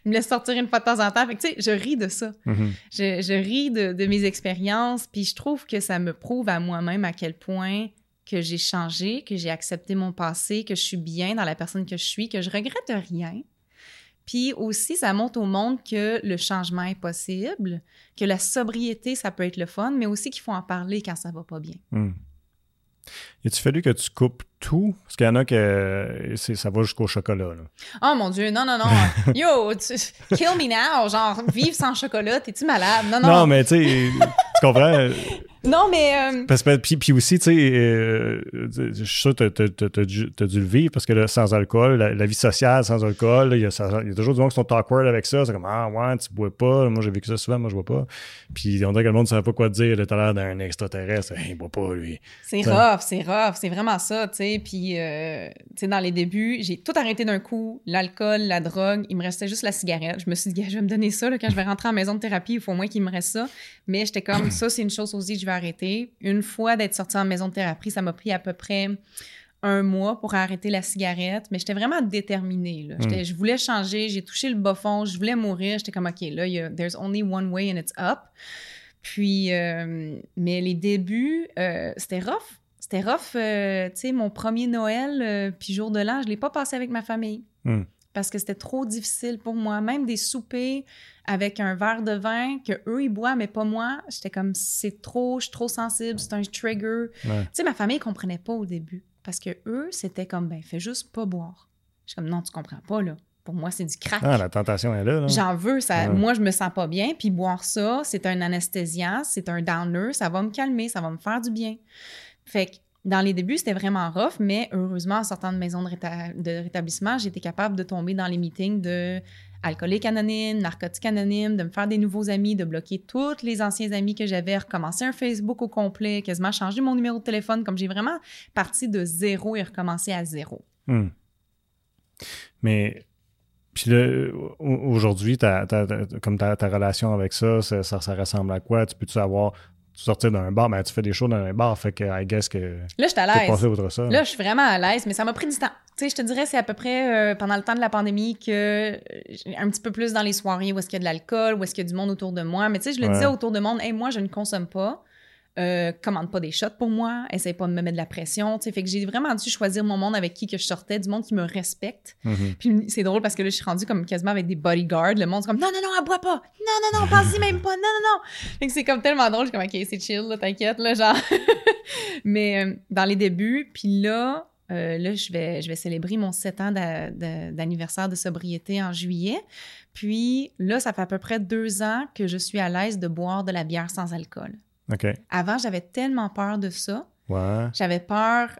Il me laisse sortir une fois de temps en temps. Fait que, tu sais, je ris de ça. Mhm. Je, je ris de, de mes expériences, puis je trouve que ça me prouve à moi-même à quel point que j'ai changé, que j'ai accepté mon passé, que je suis bien dans la personne que je suis, que je regrette rien. Puis aussi, ça montre au monde que le changement est possible, que la sobriété, ça peut être le fun, mais aussi qu'il faut en parler quand ça va pas bien. Hmm. Et tu fallu que tu coupes tout? Parce qu'il y en a que ça va jusqu'au chocolat. Là. Oh mon Dieu, non, non, non. Yo, kill me now. Genre, vivre sans chocolat, t'es-tu malade? Non, non. Non, mais tu sais, tu comprends? Non, mais. Euh, parce que, puis, puis aussi, tu sais, euh, je suis sûr que tu as, dû le vivre parce que là, sans alcool, la, vie sociale sans alcool, il y, a toujours des gens qui sont awkward avec ça. C'est comme, ah ouais, tu bois pas. Moi, j'ai vécu ça souvent, moi, je bois pas. Puis on dirait que le monde ne savait pas quoi dire. T'as l'air d'un extraterrestre. il boit pas, lui. C'est rough, c'est rough. C'est vraiment ça, tu sais. Puis, euh, tu sais, dans les débuts, j'ai tout arrêté d'un coup. L'alcool, la drogue. Il me restait juste la cigarette. Je me suis dit, je vais me donner ça. Là, quand je vais rentrer en maison de thérapie, il faut au moins qu'il me reste ça. Mais j'étais comme, ça, c'est une chose aussi que je vais arrêter. Une fois d'être sortie en maison de thérapie, ça m'a pris à peu près un mois pour arrêter la cigarette, mais j'étais vraiment déterminée. Là. Hmm. Je voulais changer, j'ai touché le bas fond, je voulais mourir. J'étais comme, OK, là, y a, there's only one way and it's up. Puis, euh, mais les débuts, euh, c'était rough. C'était rough. Euh, tu sais, mon premier Noël, puis jour de l'an, je ne l'ai pas passé avec ma famille. Hmm. Parce que c'était trop difficile pour moi. Même des soupers avec un verre de vin que eux ils boivent mais pas moi j'étais comme c'est trop je suis trop sensible c'est un trigger tu sais ma famille comprenait pas au début parce que eux c'était comme ben fais juste pas boire je suis comme non tu comprends pas là pour moi c'est du crack ah la tentation est là, j'en veux ça moi je me sens pas bien puis boire ça c'est un anesthésiant c'est un downer ça va me calmer ça va me faire du bien fait que dans les débuts, c'était vraiment rough, mais heureusement, en sortant de maison de, de rétablissement, j'étais capable de tomber dans les meetings de alcoolique anonyme, narcotique anonyme, de me faire des nouveaux amis, de bloquer tous les anciens amis que j'avais, recommencer un Facebook au complet, quasiment changer mon numéro de téléphone, comme j'ai vraiment parti de zéro et recommencé à zéro. Hmm. Mais aujourd'hui, comme ta, relation avec ça ça, ça, ressemble à quoi? Tu peux-tu avoir sortir d'un bar, mais ben, tu fais des shows dans un bar, fait que I guess que. Là, je suis à l'aise. Là, je suis vraiment à l'aise, mais ça m'a pris du temps. Tu sais, je te dirais, c'est à peu près euh, pendant le temps de la pandémie que un petit peu plus dans les soirées où est-ce qu'il y a de l'alcool, où est-ce qu'il y a du monde autour de moi. Mais tu sais, je le disais autour de monde, hey, moi, je ne consomme pas. Euh, commande pas des shots pour moi, essaye pas de me mettre de la pression. Fait que j'ai vraiment dû choisir mon monde avec qui que je sortais, du monde qui me respecte. Mm-hmm. Puis c'est drôle parce que là, je suis rendue comme quasiment avec des bodyguards. Le monde, c'est comme non, non, non, elle boit pas. Non, non, non, pense-y même pas. Non, non, non. Fait que c'est comme tellement drôle. Je suis comme, OK, c'est chill, t'inquiète, là, genre. Mais euh, dans les débuts, puis là, euh, là, je vais, je vais célébrer mon 7 ans d'anniversaire de sobriété en juillet. Puis là, ça fait à peu près deux ans que je suis à l'aise de boire de la bière sans alcool. Avant, j'avais tellement peur de ça. J'avais peur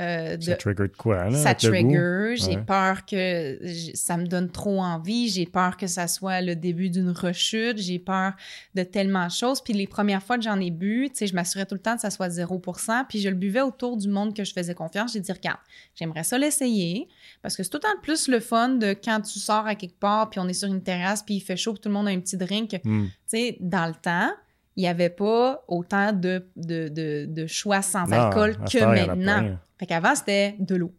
euh, de... Ça trigger quoi, Ça trigger. J'ai peur que ça me donne trop envie. J'ai peur que ça soit le début d'une rechute. J'ai peur de tellement de choses. Puis les premières fois que j'en ai bu, tu sais, je m'assurais tout le temps que ça soit 0% Puis je le buvais autour du monde que je faisais confiance. J'ai dit, regarde, j'aimerais ça l'essayer. Parce que c'est tout le temps plus le fun de quand tu sors à quelque part, puis on est sur une terrasse, puis il fait chaud, puis tout le monde a un petit drink. Hmm. Tu sais, dans le temps il n'y avait pas autant de, de, choix sans alcool que maintenant. Fait qu'avant, c'était de l'eau.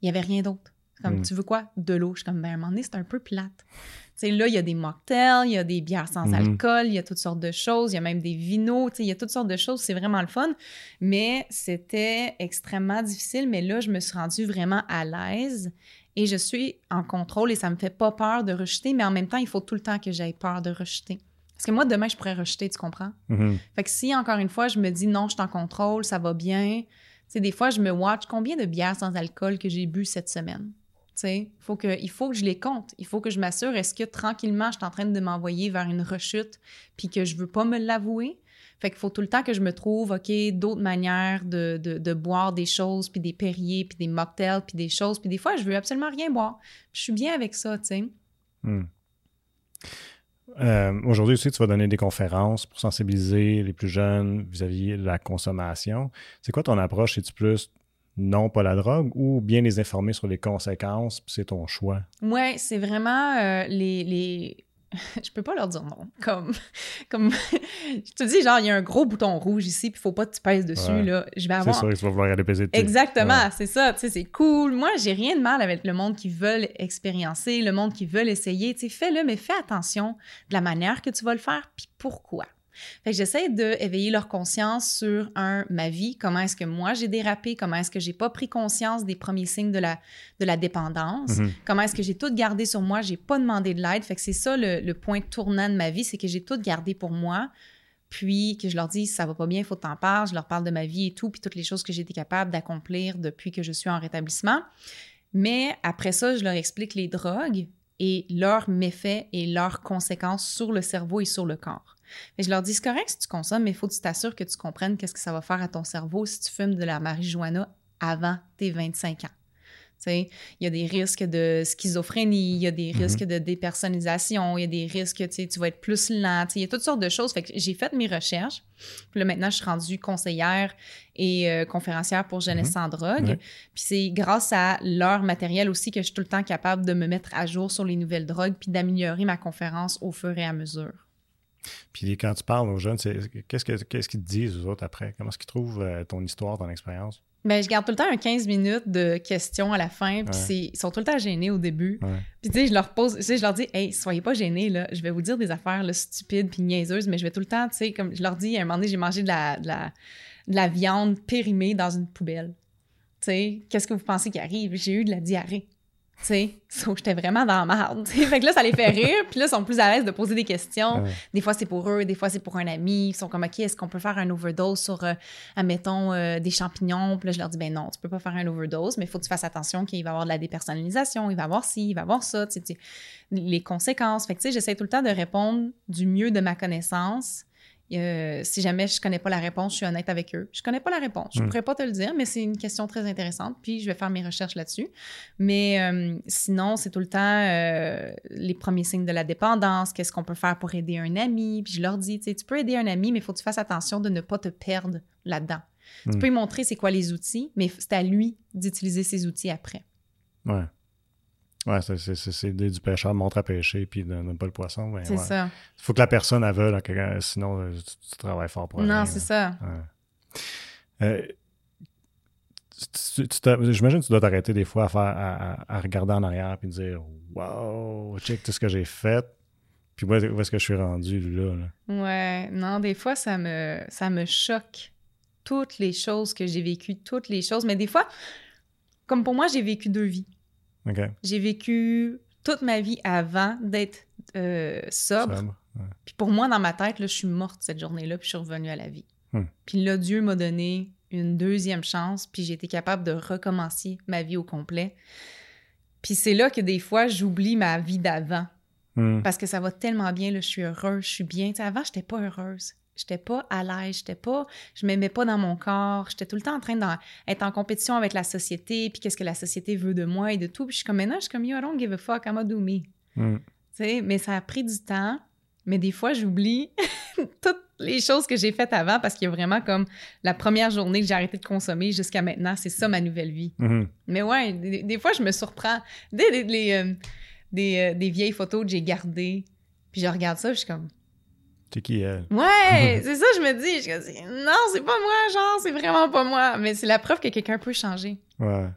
Il n'y avait rien d'autre. Comme, hmm. tu veux quoi? De l'eau. Je suis comme, ben, à un moment donné, c'est un peu plate. Tu sais, là, il y a des mocktails, il y a des bières sans hmm. alcool, il y a toutes sortes de choses, il y a même des vinos, tu sais, il y a toutes sortes de choses, c'est vraiment le fun. Mais c'était extrêmement difficile, mais là, je me suis rendue vraiment à l'aise et je suis en contrôle et ça me fait pas peur de rejeter, mais en même temps, il faut tout le temps que j'aie peur de rejeter. Parce que moi, demain, je pourrais rejeter, tu comprends? Mm-hmm. Fait que si, encore une fois, je me dis non, je suis en contrôle, ça va bien, tu sais, des fois, je me watch combien de bières sans alcool que j'ai bu cette semaine. Tu sais, faut que, il faut que je les compte. Il faut que je m'assure, est-ce que tranquillement, je suis en train de m'envoyer vers une rechute puis que je veux pas me l'avouer? Fait qu'il faut tout le temps que je me trouve, OK, d'autres manières de, de, boire des choses, puis des Perriers, puis des mocktails, puis des choses. Puis des fois, je veux absolument rien boire. Je suis bien avec ça, tu sais. Mm. Euh, aujourd'hui aussi, tu vas donner des conférences pour sensibiliser les plus jeunes vis-à-vis de la consommation. C'est quoi ton approche? Es-tu plus non, pas la drogue ou bien les informer sur les conséquences, puis c'est ton choix? Oui, c'est vraiment euh, les, je peux pas leur dire non. Comme, comme je te dis, genre, il y a un gros bouton rouge ici, puis il faut pas que tu pèses dessus, là. Je vais avoir... C'est sûr que tu vas vouloir aller peser dessus. Exactement, c'est ça. Tu sais, c'est cool. Moi, j'ai rien de mal avec le monde qui veut expériencer, le monde qui veut essayer. Tu sais, fais-le, mais fais attention de la manière que tu vas le faire, puis pourquoi. Fait que j'essaie d'éveiller leur conscience sur, un, ma vie, comment est-ce que moi j'ai dérapé, comment est-ce que j'ai pas pris conscience des premiers signes de la, de la dépendance, Mhm. comment est-ce que j'ai tout gardé sur moi, j'ai pas demandé de l'aide. Fait que c'est ça le, le point tournant de ma vie, c'est que j'ai tout gardé pour moi, puis que je leur dis, ça va pas bien, il faut t'en parles, je leur parle de ma vie et tout, puis toutes les choses que j'ai été capable d'accomplir depuis que je suis en rétablissement. Mais après ça, je leur explique les drogues et leurs méfaits et leurs conséquences sur le cerveau et sur le corps. Et je leur dis, c'est correct si tu consommes, mais il faut que tu t'assures que tu comprennes qu'est-ce que ça va faire à ton cerveau si tu fumes de la marijuana avant tes 25 ans. Il y a des risques de schizophrénie, il y a des Mhm. risques de dépersonnalisation, il y a des risques, tu vas être plus lent, il y a toutes sortes de choses. Fait que j'ai fait mes recherches. Puis là, maintenant, je suis rendue conseillère et euh, conférencière pour Jeunesse Mhm. sans drogue. Puis c'est grâce à leur matériel aussi que je suis tout le temps capable de me mettre à jour sur les nouvelles drogues puis d'améliorer ma conférence au fur et à mesure. Puis quand tu parles aux jeunes, qu'est-ce que- qu'est-ce qu'ils te disent, aux autres, après? Comment est-ce qu'ils trouvent euh, ton histoire, ton expérience? Ben, je garde tout le temps un 15 minutes de questions à la fin, puis Ouais. ils sont tout le temps gênés au début. Ouais. Puis tu sais, je leur pose, tu sais, je leur dis, hey, soyez pas gênés, là, je vais vous dire des affaires là, stupides puis niaiseuses, mais je vais tout le temps, tu sais, comme je leur dis, à un moment donné, j'ai mangé de la, de, la, de la viande périmée dans une poubelle. Tu sais, qu'est-ce que vous pensez qui arrive? J'ai eu de la diarrhée. Tu sais, so, j'étais vraiment dans la merde. Fait que là, ça les fait rire, puis là, ils sont plus à l'aise de poser des questions. Ouais. Des fois, c'est pour eux, des fois, c'est pour un ami. Ils sont comme, OK, est-ce qu'on peut faire un overdose sur, euh, admettons, euh, des champignons? Puis là, je leur dis, ben non, tu peux pas faire un overdose, mais il faut que tu fasses attention qu'il va y avoir de la dépersonnalisation, il va y avoir ci, il va y avoir ça, tu sais, tu sais, les conséquences. Fait que, tu sais, j'essaie tout le temps de répondre du mieux de ma connaissance. Euh, si jamais je connais pas la réponse, je suis honnête avec eux. Je connais pas la réponse. Je Mm. pourrais pas te le dire, mais c'est une question très intéressante. Puis je vais faire mes recherches là-dessus. Mais euh, sinon, c'est tout le temps euh, les premiers signes de la dépendance. Qu'est-ce qu'on peut faire pour aider un ami? Puis je leur dis, tu sais, tu peux aider un ami, mais il faut que tu fasses attention de ne pas te perdre là-dedans. Tu Mm. peux lui montrer c'est quoi les outils, mais c'est à lui d'utiliser ces outils après. Ouais. Ouais, c'est- du pêcheur, montre à pêcher, puis donne pas le poisson. c'est ouais. ça. Il faut que la personne elle veuille, sinon euh, tu, tu travailles fort pour rien, Non, c'est ça. Ouais. Euh, tu- J'imagine que tu dois t'arrêter des fois à, faire, à, à- regarder en arrière puis dire Wow, check tout ce que j'ai fait. Puis où est-ce que je suis rendu là? là? Ouais, non, des fois, ça me, ça me choque. Toutes les choses que j'ai vécues, toutes les choses. Mais des fois, comme pour moi, j'ai vécu deux vies. J'ai vécu toute ma vie avant d'être euh, sobre. Sobre. Ouais. Puis pour moi, dans ma tête, là, je suis morte cette journée-là, puis je suis revenue à la vie. Hmm. Puis là, Dieu m'a donné une deuxième chance, puis j'ai été capable de recommencer ma vie au complet. Puis c'est là que des fois, j'oublie ma vie d'avant. Hmm. Parce que ça va tellement bien, là, je suis heureuse, je suis bien. Tu sais, avant, j'étais pas heureuse. J'étais pas à l'aise, j'étais pas, je m'aimais pas dans mon corps, j'étais tout le temps en train d'être en compétition avec la société, puis qu'est-ce que la société veut de moi et de tout. Puis je suis comme maintenant, je suis comme, yo, I don't give a fuck, I'm do me. Tu sais, mais ça a pris du temps. Mais des fois, j'oublie toutes les choses que j'ai faites avant parce qu'il y a vraiment comme la première journée que j'ai arrêté de consommer jusqu'à maintenant, c'est ça ma nouvelle vie. Mhm. Mais ouais, des, des fois, je me surprends. Des, des, euh, des, euh, des vieilles photos que j'ai gardées, puis je regarde ça, je suis comme, C'est qui elle? ouais, c'est ça, je me dis. Je suis comme, non, c'est pas moi, genre, c'est vraiment pas moi. Mais c'est la preuve que quelqu'un peut changer. Ouais.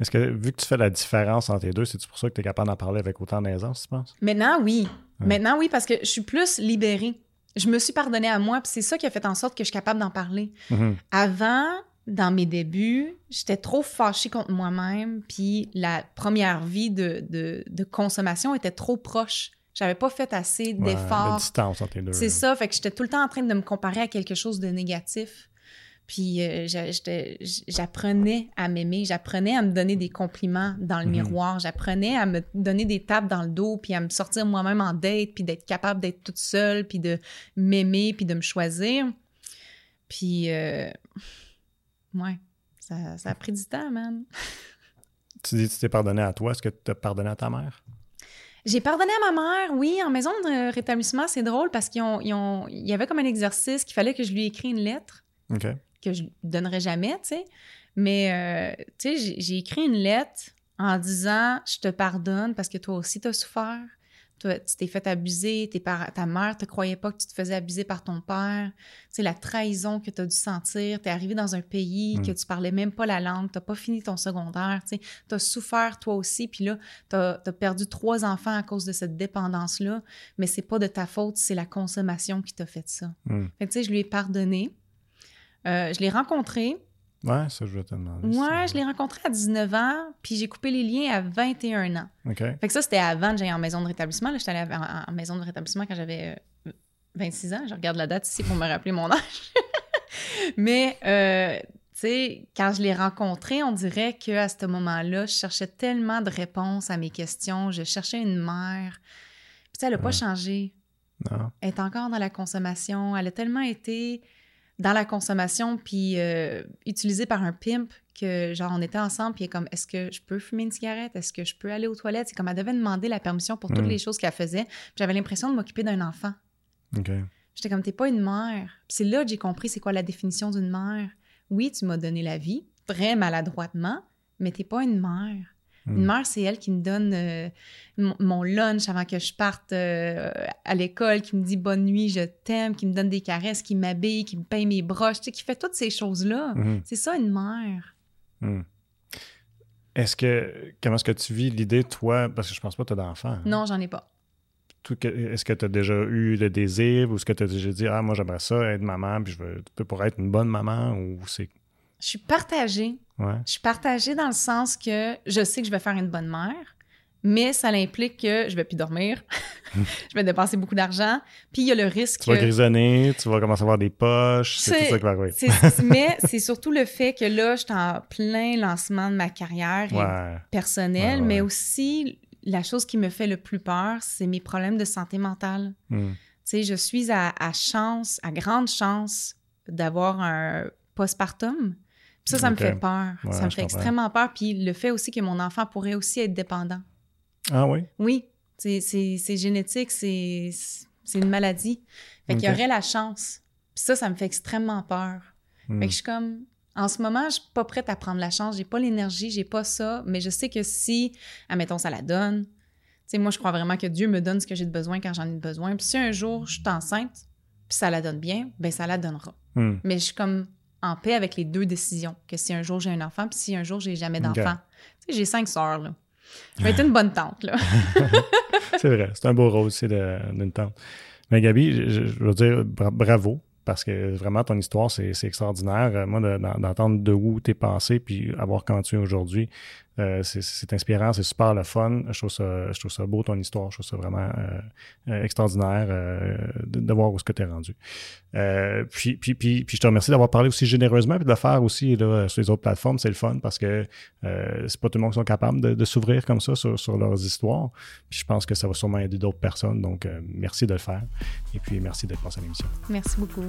Est-ce que vu que tu fais la différence entre les deux, c'est pour ça que tu es capable d'en parler avec autant d'aisance, tu penses? Maintenant, oui. Ouais. Maintenant, oui, parce que je suis plus libérée. Je me suis pardonnée à moi, puis c'est ça qui a fait en sorte que je suis capable d'en parler. Mhm. Avant, dans mes débuts, j'étais trop fâchée contre moi-même, puis la première vie de, de, de consommation était trop proche. J'avais pas fait assez Ouais, d'efforts. distance entre les deux. C'est ça, fait que j'étais tout le temps en train de me comparer à quelque chose de négatif. Puis euh, j'apprenais à m'aimer, j'apprenais à me donner des compliments dans le Mhm. miroir, j'apprenais à me donner des tapes dans le dos, puis à me sortir moi-même en date, puis d'être capable d'être toute seule, puis de m'aimer, puis de me choisir. Puis, euh, ouais, ça, ça a pris du temps, man. Tu dis que tu t'es pardonné à toi. Est-ce que tu as pardonné à ta mère? J'ai pardonné à ma mère, oui, en maison de rétablissement, c'est drôle parce qu'il y avait comme un exercice qu'il fallait que je lui écris une lettre. Que je donnerais jamais, tu sais. Mais, euh, tu sais, j'ai- j'ai écrit une lettre en disant « Je te pardonne parce que toi aussi, tu as souffert. Toi, tu t'es fait abuser, tes parents, ta mère te croyait pas que tu te faisais abuser par ton père. C'est la trahison que tu as dû sentir. Tu es arrivé dans un pays que tu parlais même pas la langue, tu pas fini ton secondaire. Tu as souffert toi aussi, puis là, tu as, perdu trois enfants à cause de cette dépendance-là, mais c'est pas de ta faute, c'est la consommation qui t'a fait ça. Fait tu sais, je lui ai pardonné. Euh, je l'ai rencontré. Ouais, ça, je vais te demander. Ouais, je l'ai rencontré à 19 ans, puis j'ai coupé les liens à 21 ans. OK. Fait que ça, c'était avant que j'aille en maison de rétablissement. Là, j'étais allée en, maison de rétablissement quand j'avais 26 euh, ans. Je regarde la date ici pour me rappeler mon âge. Mais, euh, tu sais, quand je l'ai rencontré, on dirait qu'à ce moment-là, je cherchais tellement de réponses à mes questions. Je cherchais une mère. Puis, elle n'a pas changé. Non. Elle est encore dans la consommation. Elle a tellement été dans la consommation, puis euh, utilisé par un pimp que, genre, on était ensemble, puis comme, est-ce que je peux fumer une cigarette? Est-ce que je peux aller aux toilettes? C'est comme, elle devait demander la permission pour toutes mm. les choses qu'elle faisait. J'avais l'impression de m'occuper d'un enfant. OK. J'étais comme, t'es pas une mère. c'est là que j'ai compris c'est quoi la définition d'une mère. Oui, tu m'as donné la vie, très maladroitement, mais t'es pas une mère. Une hmm. mère, c'est elle qui me donne euh, mon lunch avant que je parte euh, à l'école, qui me dit bonne nuit, je t'aime, qui me donne des caresses, qui m'habille, qui me paye mes broches, tu sais, qui fait toutes ces choses-là. Hmm. C'est ça, une mère. Hmm. Est-ce que, comment est-ce que tu vis l'idée, toi, parce que je pense pas que tu as d'enfant. Hein? Non, j'en ai pas. Est-ce que tu as déjà eu le désir ou est-ce que tu as déjà dit, ah, moi, j'aimerais ça, être maman, puis je veux, pour être une bonne maman, ou c'est je suis partagée. Je suis partagée dans le sens que je sais que je vais faire une bonne mère, mais ça implique que je vais plus dormir, je vais dépenser beaucoup d'argent, puis il y a le risque. Tu vas grisonner, tu vas commencer à avoir des poches, c'est tout ça qui va arriver. mais c'est surtout le fait que là, je suis en plein lancement de ma carrière personnelle, mais aussi la chose qui me fait le plus peur, c'est mes problèmes de santé mentale. Hmm. Tu sais, je suis à, à chance, à grande chance d'avoir un postpartum ça, ça me fait peur. ça me fait extrêmement peur. Puis le fait aussi que mon enfant pourrait aussi être dépendant. Ah oui? Oui. C'est génétique, c'est une maladie. Fait qu'il y aurait la chance. Puis ça, ça me fait extrêmement peur. Fait que hmm. je suis comme, en ce moment, je suis pas prête à prendre la chance. J'ai pas l'énergie, j'ai pas ça. Mais je sais que si, admettons, ça la donne, tu sais, moi, je crois vraiment que Dieu me donne ce que j'ai besoin quand j'en ai besoin. Puis si un jour, je suis enceinte, puis ça la donne bien, ben ça la donnera. Hmm. Mais je suis comme, en paix avec les deux décisions. Que si un jour j'ai un enfant, puis si un jour j'ai jamais d'enfant. Tu sais, j'ai cinq sœurs, là. Je vais être une bonne tante, là. c'est vrai, c'est un beau rôle aussi d'une tante. Mais Gabi, je, veux dire bravo parce que vraiment ton histoire, c'est extraordinaire. Moi, d'entendre de, où t'es passé puis avoir quand tu es aujourd'hui, euh, c'est inspirant, c'est super le fun. Je trouve, ça, beau ton histoire. Je trouve ça vraiment euh, euh, extraordinaire de, voir où ce que tu es rendu. puis, je te remercie d'avoir parlé aussi généreusement et de le faire aussi sur les autres plateformes. C'est le fun parce que c'est pas tout le monde qui sont capables de, s'ouvrir comme ça sur, sur, leurs histoires. Puis je pense que ça va sûrement aider d'autres personnes. Donc, merci de le faire. Et puis, merci d'être passé à l'émission. Merci beaucoup.